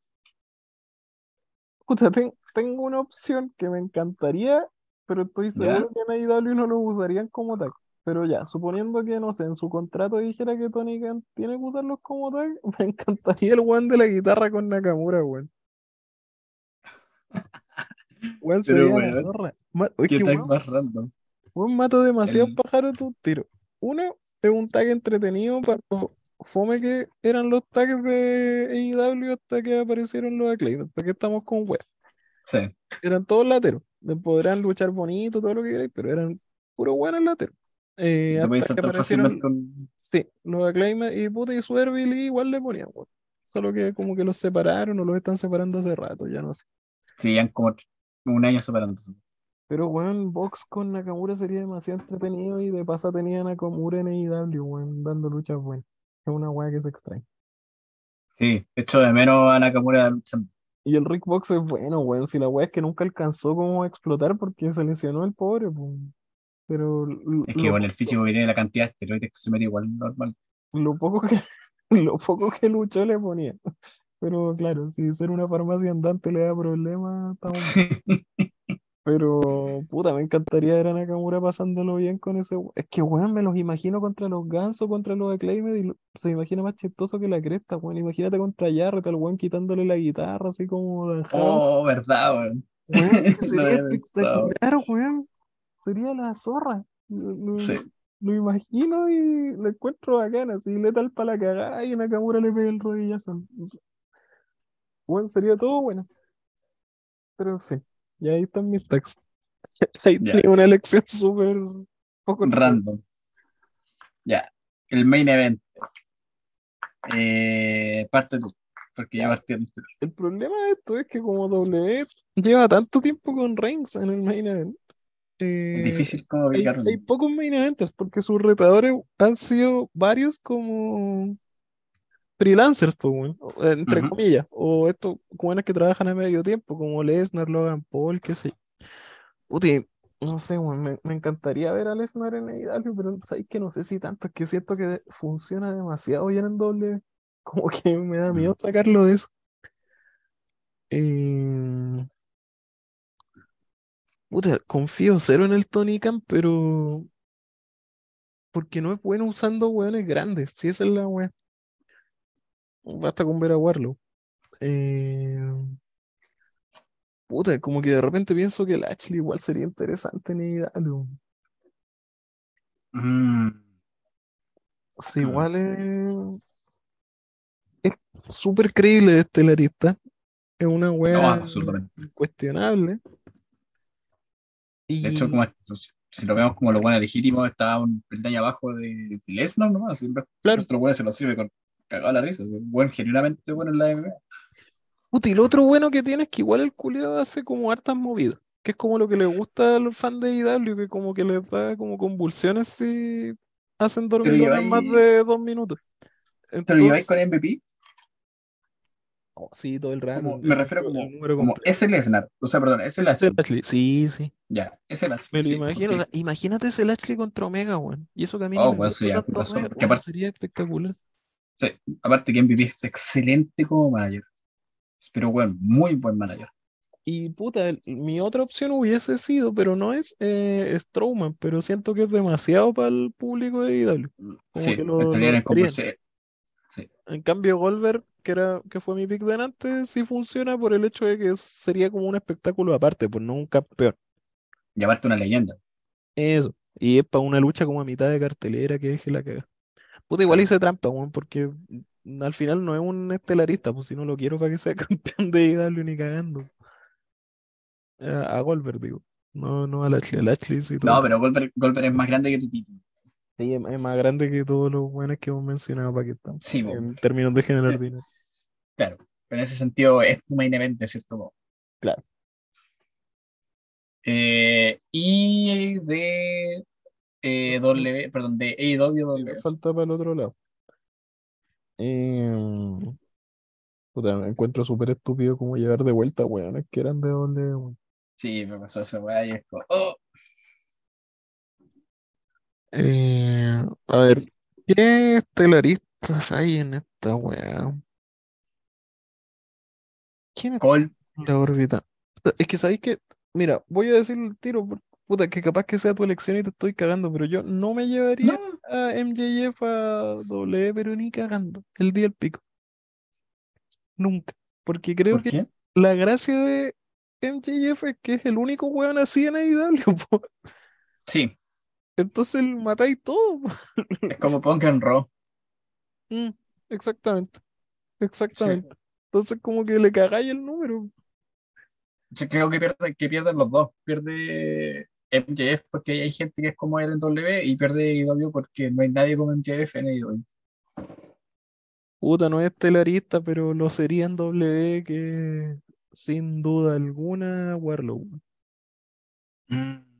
Puta, ten- tengo una opción que me encantaría, pero estoy seguro que en AEW no lo usarían como tag. Pero ya, suponiendo que, no sé, en su contrato dijera que Tony Khan tiene que usarlos como tag, me encantaría el one de la guitarra con Nakamura, weón. Weón, Pero, la zorra. ¿Qué que, tag weón, más random? weón, mato demasiados El- pájaros de un tiro. Uno, es un tag entretenido para fome que eran los tags de AEW hasta que aparecieron los Acclaimed. ¿Para qué estamos con web? Sí, eran todos lateros. Podrán luchar bonito, todo lo que queráis, pero eran puro buenos lateros. Eh, hasta que aparecieron, sí, los Acclaim y puta y Swerville igual le ponían, weón. Solo que como que los separaron o los están separando hace rato, ya no sé. Sí, ya como un año separándose. Pero weón, Box con Nakamura sería demasiado entretenido y de paso tenía Nakamura en AEW, weón, dando luchas buenas. Es una weá que se extrae. Sí, echo de menos a Nakamura luchando. Y el Rick Box es bueno, weón. Si la weá es que nunca alcanzó como a explotar porque se lesionó el pobre, pues. Pero Es que con el físico que tiene, la cantidad de esteroides que se mete igual normal. lo poco que, lo poco que luchó le ponía. Pero claro, si ser una farmacia andante le da problemas, estamos mal. Pero puta, me encantaría ver a Nakamura pasándolo bien con ese. Es que weón, me los imagino contra los Gansos, contra los Acclaimed, y lo- se me imagina más chistoso que la cresta, weón. Imagínate contra Jarrett, al weón quitándole la guitarra, así como. Oh, verdad, weón. Weón, sería espectacular, weón. Sería la zorra. Lo, lo- Sí. lo imagino y lo encuentro bacán, así letal para la cagada y Nakamura le pega el rodillazo. Weón, sería todo bueno. Pero en fin, y ahí están mis tags. Ahí tenía una elección súper poco Random. Ya, el main event. Eh, parte tú, porque ya partí antes. El problema de esto es que como W lleva tanto tiempo con Reigns en el main event. eh, Es difícil como hay, hay pocos main eventers porque sus retadores han sido varios como freelancers, pues, weón, o- entre comillas, o estos buenos que trabajan a medio tiempo, como Lesnar, Logan Paul, qué sé yo. Puti, No sé, weón, me, me encantaría ver a Lesnar en AEW, pero sabes que no sé si tanto, es que siento que funciona demasiado bien en doble. Como que me da miedo sacarlo de eso. Eh, puta, confío cero en el Tony Khan, pero porque no es bueno usando weones grandes, si esa es la wea. Basta con ver a Warlow. Eh, puta, como que de repente pienso que el Ashley igual sería interesante en AEW. Mm, Sí, mm. igual es súper creíble de estelarista. Es una No, wea absolutamente. incuestionable. De hecho, como si, si lo vemos como lo bueno legítimo, está un peldaño abajo de, de Lesnar nomás. El claro, buenos se lo sirve con cagada la risa. Es un buen genuinamente bueno en la MMA. puta, y lo otro bueno que tiene es que igual el culiado hace como hartas movidas. Que es como lo que le gusta a los fans de IW, que como que les da como convulsiones si hacen Pero dormilones más lleváis, de dos minutos. pero lleváis Entonces, con MVP, oh, sí, todo el rato, me refiero como, como ese Lesnar. O sea, perdón, ese Lashley. Lashley, sí, sí. Ya, ese Lashley, Me lo sí. imagino. o Porque, sea, imagínate ese Lashley contra Omega, weón. Y eso que a mí ni oh, bueno, Omega, zorra. Que aparte, sería espectacular. Sí, aparte que MVP es excelente como manager. Pero bueno, muy buen manager. Y puta, mi otra opción hubiese sido, pero no es eh, Strowman, pero siento que es demasiado para el público de IW. Como Sí, que lo, en. Sí. Cambio, Goldberg, que era, que fue mi pick de antes, sí funciona por el hecho de que sería como un espectáculo aparte, pues no un campeón. Llamarte una leyenda. Eso. Y es para una lucha como a mitad de cartelera que deje la caga. Puta, igual hice trampa, weón, porque al final no es un estelarista, pues si no lo quiero para que sea campeón de IW ni cagando. A, a Goldberg, digo. No, no a Lashley. A Lashley sí No, pero Goldberg, Goldberg es más grande que tu título. Sí, es, más grande que todos los buenos que hemos mencionado para que están. Sí. En términos de generar dinero. Claro. Pero en ese sentido es tu main event, de cierto modo. Claro. Eh, y de eh, W, perdón, de AEW W. falta para el otro lado. Eh, puta, me encuentro súper estúpido como llegar de vuelta, weón. Es que eran de weón. Sí, me pasó esa weá y es como, oh, Eh, a ver, ¿qué estelaristas hay en esta weá? ¿Quién Cole, en la órbita? Es que sabéis que, mira, voy a decir el tiro, puta, que capaz que sea tu elección y te estoy cagando, pero yo no me llevaría no, a MJF a W, pero ni cagando, el día del pico, nunca. Porque creo ¿por que qué? la gracia de MJF es que es el único weón así en AEW, po. Sí, Entonces matáis todo. es como Punk en Raw. Mm, exactamente, Sí. exactamente. Entonces como que le cagáis el número. Creo que pierde, que pierden los dos. Pierde MJF porque hay gente que es como él en W y pierde AEW porque no hay nadie como MJF en AEW. Puta, no es estelarista, pero lo sería en W que sin duda alguna Warlow. Mm.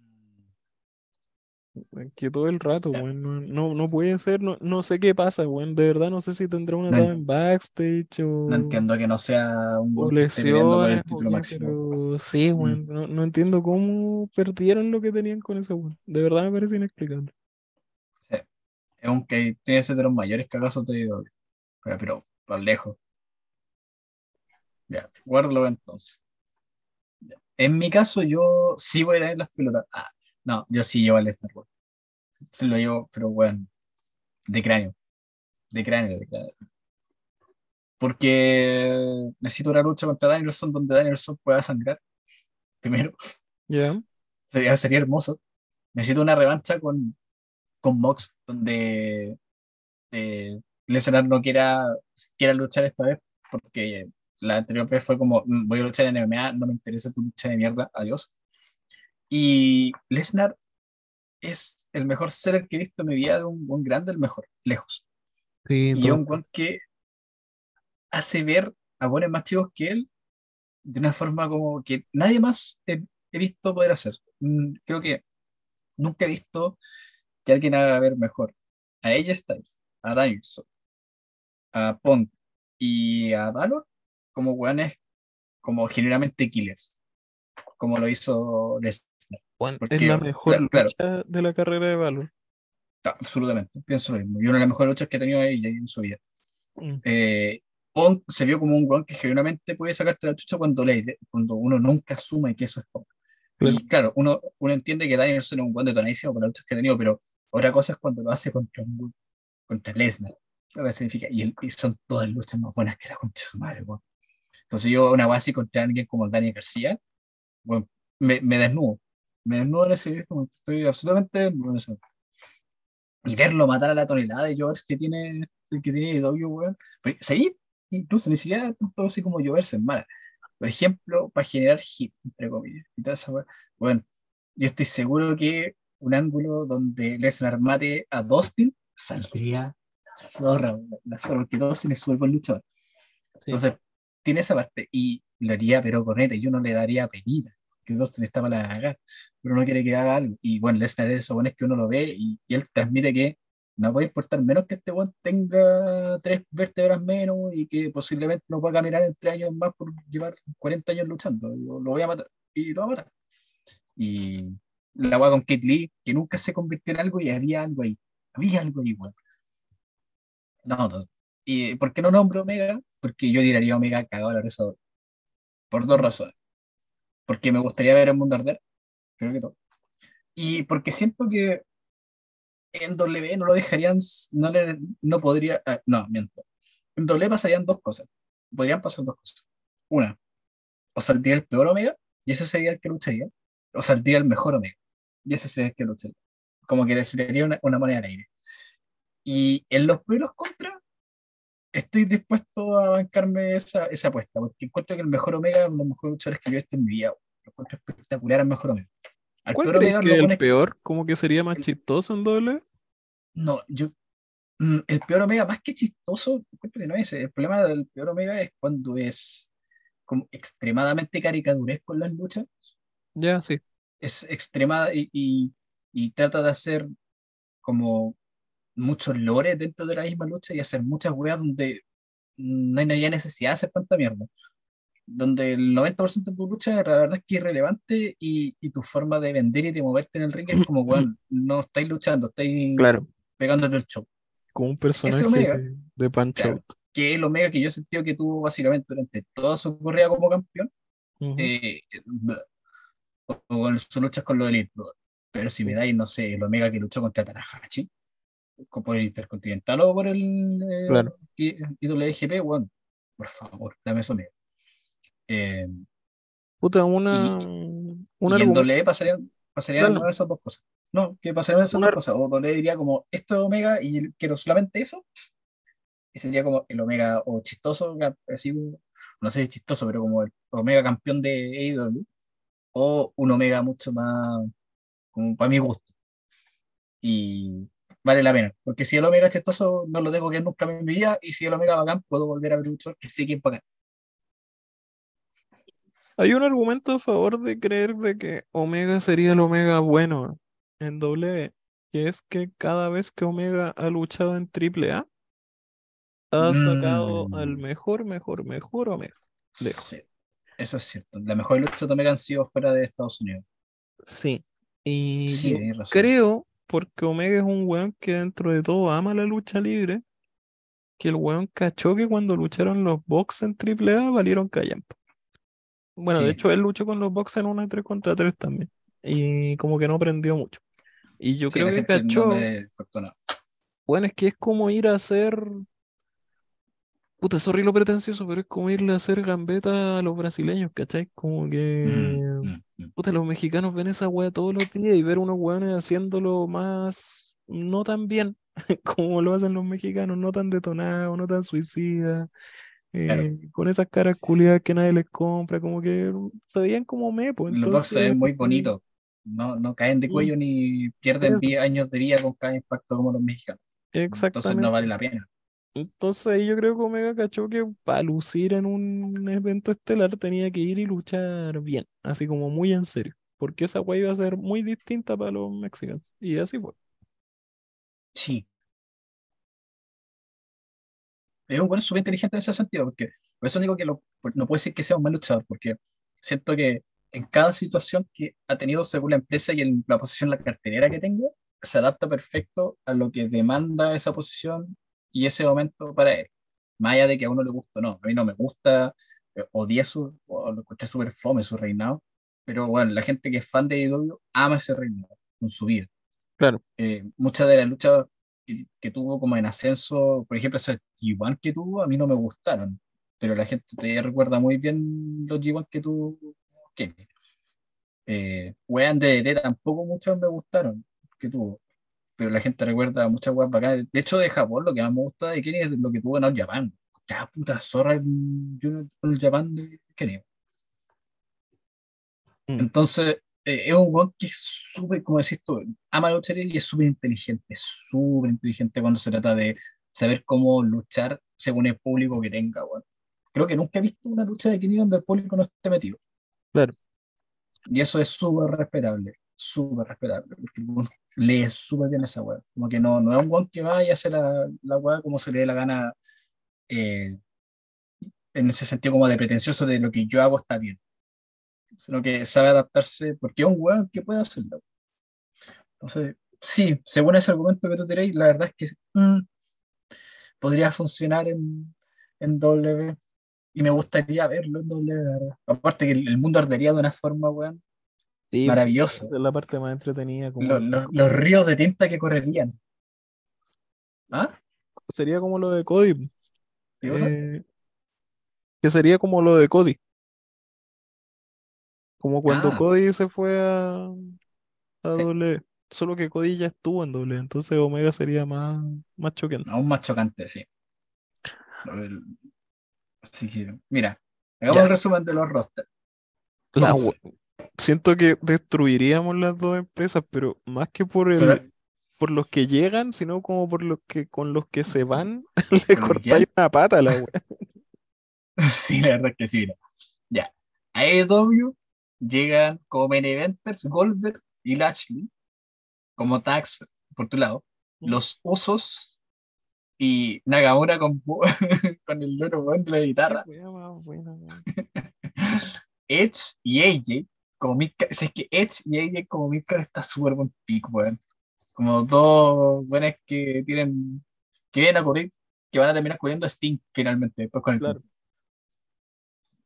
Que todo el rato, weón, no, no, no puede ser, no, no sé qué pasa, weón. De verdad no sé si tendrá una No, dama en- backstage no o, entiendo que no sea un por lesiones el máximo. pero sí, Mm. weón. No, no entiendo cómo perdieron lo que tenían con ese weón. De verdad me parece inexplicable. Sí. Es un que tiene que ser de los mayores cagazos de. Pero, pero por lejos. Ya, guárdalo entonces. Ya. En mi caso, yo sí voy a tener las pelotas. Ah, no, yo sí llevo Lesnar, weón. Sí lo llevo, pero bueno, de cráneo. De cráneo, de cráneo. Porque necesito una lucha contra Danielson donde Danielson pueda sangrar. Primero, ¿Ya? sería, sería hermoso. Necesito una revancha con, con Mox, donde eh, Lesnar no quiera, quiera luchar esta vez, porque la anterior vez fue como, "Mm, voy a luchar en MMA, no me interesa tu lucha de mierda, adiós. Y Lesnar es el mejor seller que he visto en mi vida de un buen grande, el mejor, lejos. Sí, Y un buen que hace ver a buenos más chicos que él de una forma como que nadie más he, he visto poder hacer. Mm, Creo que nunca he visto que alguien haga ver mejor a AJ Styles, a Danielson, a Punk y a Valor como weones como genuinamente killers, como lo hizo Lesnar. Bueno, es Porque, la mejor cla- claro, lucha de la carrera de Valor. ta- absolutamente, pienso lo mismo. Y una de las mejores luchas que ha tenido ella en su vida. Mm, Eh, Punk se vio como un weón que genuinamente puede sacarte la chucha cuando, le, cuando uno nunca asume que eso es Punk. claro. Y claro, uno, uno entiende que Danielson es un buen detonadísimo las luchas que ha tenido, pero otra cosa es cuando lo hace contra, un- contra Lesnar. Lo que significa, y, el- y son todas luchas más buenas que la concha de su madre, weón. Entonces yo una base contra alguien como Daniel García, bueno, me, me desnudo. Me desnudo en ese momento. Estoy absolutamente desnudo en. Y verlo matar a la tonelada de George que tiene, que tiene W, weón. Pero, ¿sí? Incluso ni siquiera tanto así como lloverse en mala. Por ejemplo, para generar hit, entre comillas. Y toda esa. Bueno, yo estoy seguro que un ángulo donde Lesnar mate a Dustin saldría la zorra, la zorra, porque Dustin es súper buen luchador. Sí. Entonces, tiene esa parte y lo haría, pero con neta, yo no le daría penita, que Dustin está para la cagada, pero no quiere que haga algo. Y bueno, Lesnar es de esos buenos que uno lo ve y, y él transmite que no puede importar menos que este weón tenga tres vértebras menos y que posiblemente no pueda caminar en tres años más por llevar 40 años luchando. Yo lo voy a matar y lo va a matar. Y la weá con Kate Lee, que nunca se convirtió en algo y había algo ahí. Había algo ahí, weón. No, no. ¿Y por qué no nombro Omega? Porque yo tiraría a Omega cagado la risa. Por dos razones. Porque me gustaría ver el mundo arder. Creo que no. Y porque siento que en W no lo dejarían, no, le, no podría, ah, no, miento. En W pasarían dos cosas. Podrían pasar dos cosas. Una, o saldría el peor Omega, y ese sería el que lucharía, o saldría el mejor Omega, y ese sería el que lucharía. Como que le sería una, una moneda al aire. Y en los primeros contras, estoy dispuesto a bancarme esa, esa apuesta, porque encuentro que el mejor Omega es uno de los mejores luchadores que yo he visto en mi vida. Lo encuentro espectacular el mejor Omega. Al ¿Cuál crees que el peor? ¿Como que sería más el- chistoso en doble? No, yo. mm, El peor Omega, más que chistoso, encuentro que no es. El problema del peor Omega es cuando es como extremadamente caricaturesco en las luchas. Ya, sí. Es extrema y, y, y trata de hacer como muchos lores dentro de la misma lucha y hacer muchas weas donde no hay necesidad de hacer tanta mierda. Donde el 90% de tu lucha la verdad es que es irrelevante y, y tu forma de vender y de moverte en el ring es como, weón, no estáis luchando, estáis Claro, pegándote el show. como un personaje Omega. de Punch Claro. Out. que es el Omega que yo he sentido que tuvo básicamente durante toda su carrera como campeón, Ujú. eh, o, o con sus luchas con los Elite. Pero si me dais, no sé, el Omega que luchó contra Tanahashi, por el Intercontinental o por el eh, Claro. IWGP, bueno, por favor, dame ese Omega. Eh, Puta, una, y- un y en argumento. WWE pasarían, pasarían Claro. esas dos cosas. No, que pasarían esas Una- dos cosas. O WWE diría como, esto es Omega y quiero solamente eso. Y sería como el Omega o chistoso, así, no sé si chistoso, pero como el Omega campeón de AEW. O un Omega mucho más, como para mi gusto. Y vale la pena. Porque si el Omega chistoso no lo tengo que ver nunca en mi vida. Y si el Omega bacán, puedo volver a ver un luchador que sé que es bacán. Hay un argumento a favor de creer de que Omega sería el Omega bueno en W, que es que cada vez que Omega ha luchado en AAA, ha sacado al Mm. mejor, mejor, mejor Omega. Sí, eso es cierto. La mejor lucha de Omega han sido fuera de Estados Unidos. Sí. Y Sí, yo creo, porque Omega es un weón que dentro de todo ama la lucha libre, que el weón cachó que cuando lucharon los Box en AAA valieron callampa. Bueno, de hecho él luchó con los Box en una 3 contra 3 también. Y como que no aprendió mucho. Y yo Sí, creo que no cachó, bueno, es que es como ir a hacer, puta, sorry lo pretencioso, pero es como irle a hacer gambeta a los brasileños, ¿cachai? Como que, Mm, mm, mm. puta, los mexicanos ven esa wea todos los días y ver unos weones haciéndolo más, no tan bien como lo hacen los mexicanos, no tan detonados, no tan suicidas, Claro. eh, con esas caras culiadas que nadie les compra, como que se veían como mepo, Los dos se ven entonces, muy bonitos. No, no caen de Mm. cuello ni pierden Eso. 10 años de vida con cada impacto como los mexicanos. Entonces no exactamente. vale la pena. Entonces yo creo que Omega cachó que para lucir en un evento estelar tenía que ir y luchar bien, así como muy en serio, porque esa weá iba a ser muy distinta para los mexicanos. Y así fue. Sí. Es un buen súper inteligente en ese sentido, porque por eso digo que lo- no puedo decir que sea un mal luchador, porque siento que en cada situación que ha tenido según la empresa y en la posición, la cartelera que tenga, se adapta perfecto a lo que demanda esa posición y ese momento para él. Más allá de que a uno le guste o no. A mí no me gusta, eh, odié su, o lo escuché súper fome su reinado, pero bueno, la gente que es fan de IW ama ese reinado con su vida. Claro. Eh, muchas de las luchas que, que tuvo como en ascenso, por ejemplo, esas G1 que tuvo, a mí no me gustaron, pero la gente todavía recuerda muy bien los G1 que tuvo Kenny. Eh, de DDT tampoco muchos me gustaron que tuvo, pero la gente recuerda muchas weas bacanas. De hecho, de Japón, lo que más me gusta de Kenny es lo que tuvo en All Japan. Ya puta zorra el All Japan de Kenny. Mm. Entonces, eh, es un weón que es súper, como decís tú, ama la lucha y es súper inteligente, súper inteligente cuando se trata de saber cómo luchar según el público que tenga, weón. Creo que nunca he visto una lucha de Kenny donde el público no esté metido. Claro. Y eso es súper respetable, súper respetable, porque el lee súper bien esa weá. Como que no, no es un weón que vaya a hacer la, la weá como se le dé la gana, eh, en ese sentido como de pretencioso de lo que yo hago está bien, sino que sabe adaptarse, porque es un weón que puede hacerlo. Entonces, sí, según ese argumento que tú tiréis, la verdad es que mm, podría funcionar en, en W y me gustaría verlo en W, la verdad. Aparte que el, el mundo ardería de una forma, weón, Sí, Maravilloso. Es la parte más entretenida. Como, Lo- lo- los ríos de tinta que correrían. ¿Ah? Sería como lo de Cody. Eh, que sería como lo de Cody. Como cuando Ah. Cody se fue a, a Sí. W. Solo que Cody ya estuvo en W, entonces Omega sería más, más choqueante. Aún más chocante, sí. Así que, mira, hagamos Ya. el resumen de los rosters. La siento que destruiríamos las dos empresas, pero más que por el, pero- por los que llegan, sino como por los que con los que se van, le ¿Con los que cortáis una pata a la wea. sí, la verdad es que sí. mira. Ya. A AEW llegan como main eventers Goldberg y Lashley, como tags por tu lado. Mm. Los usos y Nagamura con, con el loro de la guitarra. Edge y AJ como o sea, es que Edge y AJ como Midcard está súper buen pick, weón. Como dos buenas que tienen, que vienen a cubrir, que van a terminar cubriendo a Sting finalmente, después con el Claro.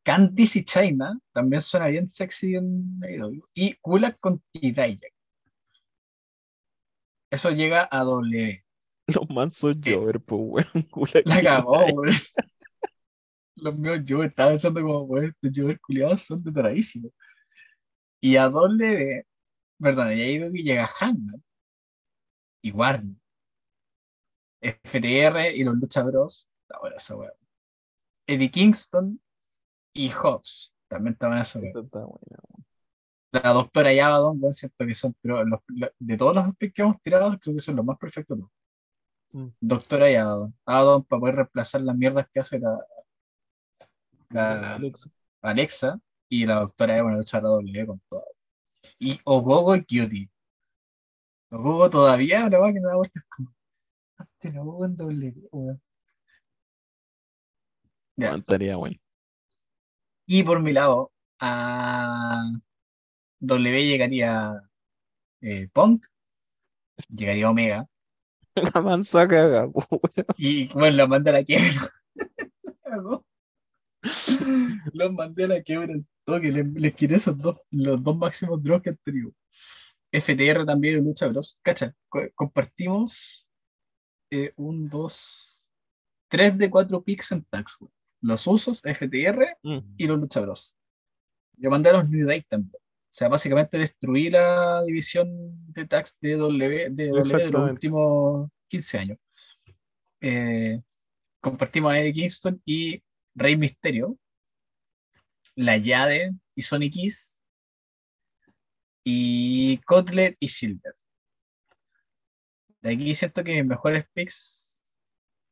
Candice y China también suena bien sexy en AEW. Y Kulak con T-Dijak. Eso llega a doble. Los mansos ¿Qué? Jover, pues weón. La cagó, weón. Los míos yo estaba pensando como, weón, estos Jover culiados son detoradísimos. Y a doble, perdón, y ahí llega Hangman y Warner. FTR y los Lucha Bros. Está buena esa weón. Eddie Kingston y Hobbs. También está buena esa buena. La doctora y Abaddon, weón, siento que son, pero los- de todos los picks que hemos tirado, creo que son los más perfectos. ¿no? Mm. Doctora y Abaddon. Abaddon para poder reemplazar las mierdas que hace la, la Alexa. Alexa y la doctora Eva una lucha doble con todo. Y Ogogo y Cutie. Ogogo todavía, una weá que me da vueltas como. Antes el Ogogo en doble, weón. Ya. Estaría bueno. Y por mi lado, a W llegaría eh, Punk, llegaría Omega, La mansa caga, y bueno, los mandé a la quiebra. Los mandé a la quiebra al toque, les, les quité esos dos, los dos máximos draws que han tenido. FTR también en Lucha Bros. Cacha, co- compartimos eh, un, dos, tres de cuatro picks en weón. Los usos, FTR, Mm. y los Lucha Bros. Yo mandé a los New Day también. O sea, básicamente destruí la división de tags de W, de, W de los últimos 15 años. Eh, compartimos a Eddie Kingston y Rey Misterio, la Yade y Sonic Kiss, y Kotler y Silver. De aquí siento que mis mejores picks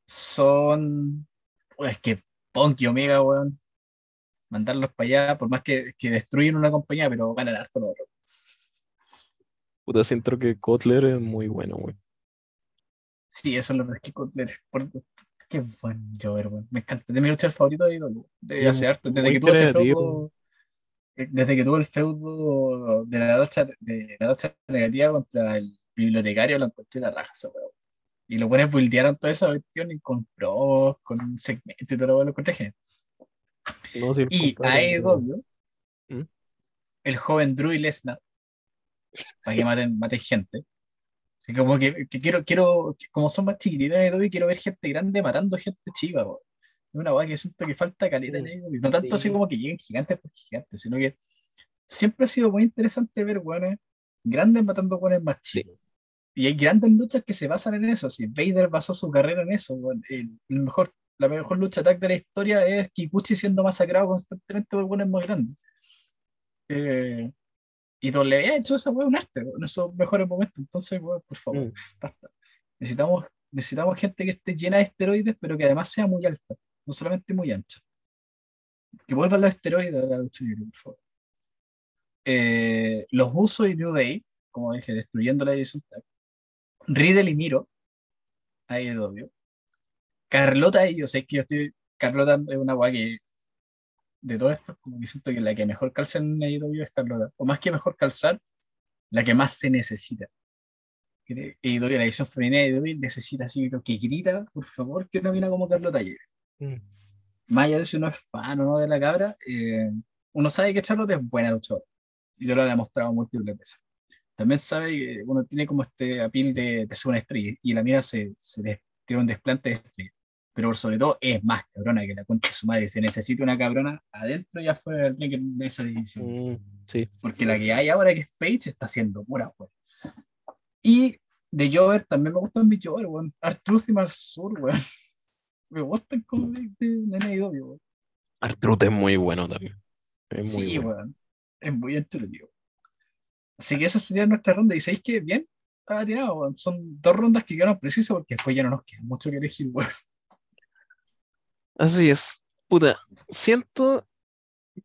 son. Pues es que Punk y Omega, weón. Mandarlos para allá, por más que, que destruyen una compañía, pero ganan harto lo otro. Puta, siento que Kotler es muy bueno, weón. Sí, eso es lo que Kotler. Por, qué buen Jover, weón. Me encanta. De mi luchador favorito de, IW. de hace harto. Desde que tuvo ese feudo. desde que tuvo el feudo de la lucha, de la lucha negativa contra el bibliotecario, lo encontré la raja, ese weón. Y los buenos buildearon toda esa cuestión y con pros, con segmentos y todo lo, lo encontré. No, Y a AEW, ¿Mm? el joven Drew y Lesnar, para que maten, maten gente. Así como que, que quiero, quiero, como son más chiquititos en AEW, quiero ver gente grande matando gente chica, weón. Es una weá que siento que falta caleta en. No tanto así sí. como que lleguen gigantes por gigantes, sino que siempre ha sido muy interesante ver weones grandes matando weones más Sí. chicos. Y hay grandes luchas que se basan en eso. Si Vader basó su carrera en eso, weón. El, el mejor, la mejor lucha tag de la historia es Kikuchi siendo masacrado constantemente por weones más grandes. Eh, y W ha hecho esa weá un arte, en esos mejores momentos. Entonces, weón, por favor, Mm. basta. Necesitamos, necesitamos gente que esté llena de esteroides, pero que además sea muy alta, no solamente muy ancha. Que vuelvan los esteroides a la lucha libre, por favor. Eh, los Usos y New Day, como dije, destruyendo la división tag. Riddle y Miro, AEW. Carlota y yo sé que yo estoy. Carlota es una weá que de todo esto, como que siento que la que mejor calza en AEW es Carlota. O más que mejor calzar, la que más se necesita. AEW, la edición femenina de AEW necesita así lo que grita, por favor, que una mina como Carlota llegue. Mm. Más allá de si uno es fan o no de la cabra, eh, uno sabe que Charlotte es buena luchadora. Y yo lo he demostrado múltiples veces. También sabe que uno tiene como este apil de, de ser una estrella. Y la mira se, se des- tiene un desplante de estrella. Pero por sobre todo es más cabrona que la concha de su madre. Se necesita una cabrona adentro y afuera del ring en esa división. Mm, sí. Porque la que hay ahora que es Page está haciendo pura weón. Y de Jover también me gustan mis Jover, weón. Artruth y Marsur, weón. Me gustan como de, de, de NAW, weón. Es muy bueno también. Es muy Sí, bueno. weón. Es muy entretenido. Así que esa sería nuestra ronda. Y sabéis que bien, estaba tirado, weón. Son dos rondas que quedaron precisas porque después ya no nos queda mucho que elegir, weón. Así es. Puta, siento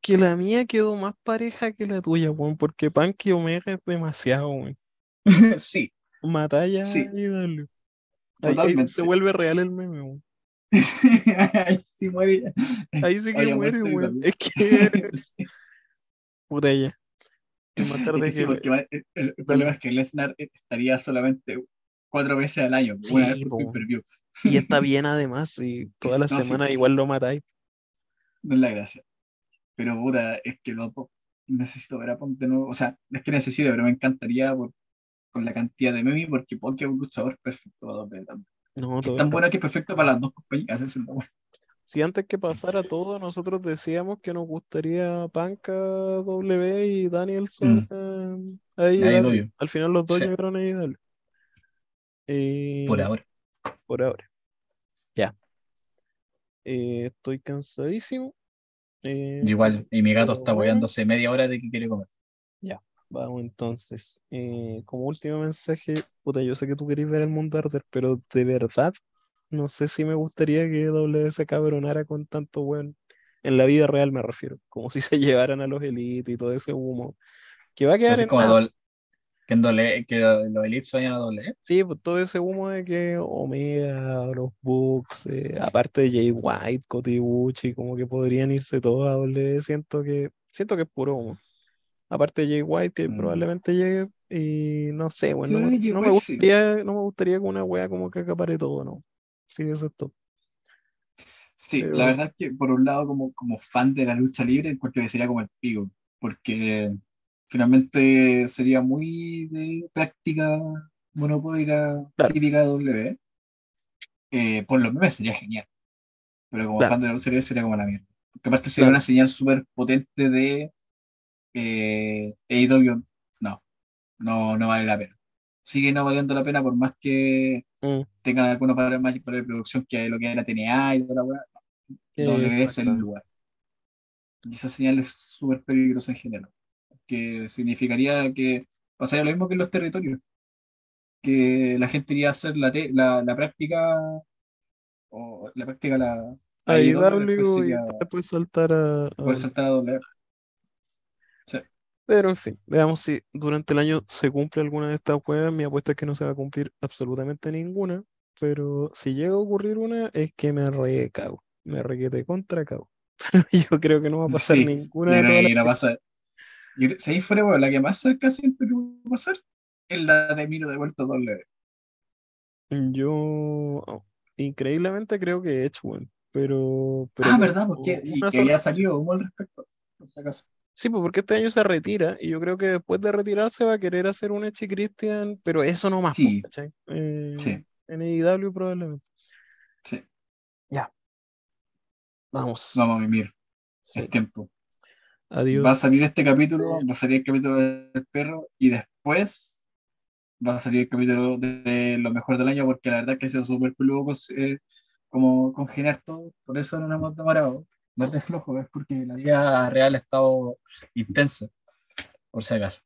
que la mía quedó más pareja que la tuya, weón, porque Punk y Omega es demasiado, weón. sí, Matalla Sí. y dale. Ahí, ahí se vuelve real el meme, weón. Ahí sí muere. Ahí sí que muere, weón. Es que, Sí. puta ya. Es que sí, que porque va- el, el problema es que Lesnar estaría solamente cuatro veces al año, Sí, una vez por po. pay-per-view. Y está bien además, y todas las No, sí. semanas igual lo matáis. No es la gracia. Pero puta, es que los dos necesito ver a Punk de nuevo. O sea, no es que necesito, pero me encantaría por, con la cantidad de memes, porque Punk es un luchador perfecto para doble también. No, Es tan bueno que es perfecto para las dos compañías. eso es lo bueno. Si antes que pasara todo, nosotros decíamos que nos gustaría Panca W y Danielson eh, ahí Ahí doy. Al final los dos Sí. llegaron ahí dale. Eh, Por ahora. Por ahora. Ya. Eh, estoy cansadísimo. Eh, Igual, y mi gato está bueno. boyándose media hora de que quiere comer. Vamos entonces. Eh, como último mensaje, puta, yo sé que tú querés ver el mundo arder, pero de verdad no sé si me gustaría que W se cabronara con tanto weón. En la vida real me refiero. Como si se llevaran a los elites y todo ese humo. Que va a quedar Así en como que, en doble- que los elites vayan a doble. Sí, pues todo ese humo de que Omega, los Bucks, eh, aparte de Jay White, Kota Ibushi, como que podrían irse todos a W. Siento que, siento que es puro humo. Aparte de Jay White, que Mm. probablemente llegue, y no sé, bueno, Sí, no, me- Jay no me White sí. gustaría, no me gustaría que una wea como que acapare todo, ¿no? Sí, eso es todo. Sí, Pero la verdad es que por un lado, como, como fan de la lucha libre, encuentro que sería como el pico, porque finalmente sería muy de práctica monopólica Claro. típica de W. Eh, por los memes sería genial, pero como Claro. fan de la libre sería como la mierda. Porque aparte sería Claro. una señal súper potente de eh, AEW, no, no, no vale la pena. Sigue no valiendo la pena por más que Mm, tengan algunos problemas por de producción que lo que es la TNA y toda la weá. W es el lugar. Y esa señal es súper peligrosa en general. Que significaría que pasaría lo mismo que en los territorios. Que la gente iría a hacer la, la, la práctica o la práctica la a Ahí AEW, después W y después saltar a, a saltar a doble. Pero en fin, veamos si durante el año se cumple alguna de estas weas. Mi apuesta es que no se va a cumplir absolutamente ninguna. Pero si llega a ocurrir una, es que me recago. Me requete contra cago. Yo creo que no va a pasar Sí, ninguna de todas las no pasa. Yo Si ahí fuera, la que más cerca siento que va a pasar es la de Miro de vuelta doble. Yo oh, increíblemente creo que Edge, weón. Pero, pero Ah, verdad, porque y que sola- había salido humo al respecto, por si acaso. Sí, pues porque este año se retira y yo creo que después de retirarse va a querer hacer un y Christian, pero eso no más, pues, Sí. ¿cachai? Eh, Sí. En AEW probablemente. Sí, Vamos. vamos a mimir, Sí. es tiempo. Adiós. Va a salir este capítulo, va a salir el capítulo del perro y después va a salir el capítulo de, de lo mejor del año porque la verdad es que ha sido súper peludo eh, como congeniar todo, por eso no nos hemos demorado. No es de flojo, es porque la vida real ha estado intensa, por si acaso.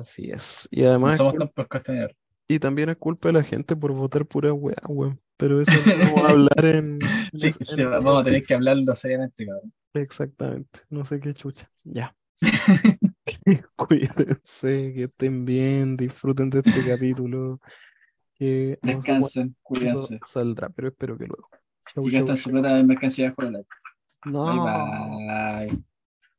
Así es. Y No además, es somos cul- tan procrastinadores. y también es culpa de la gente por votar pura weá, weón. Pero eso lo vamos a hablar en. Sí, sí, vamos a tener que hablarlo seriamente, cabrón. Exactamente. No sé qué chucha. Ya. Cuídense, que estén bien, disfruten de este capítulo. Que no sé Descansen, cuándo cuídense. saldrá, pero espero que luego. Chau, Y chau, gasten su plata en mercancía de Hololive. No. Bye bye.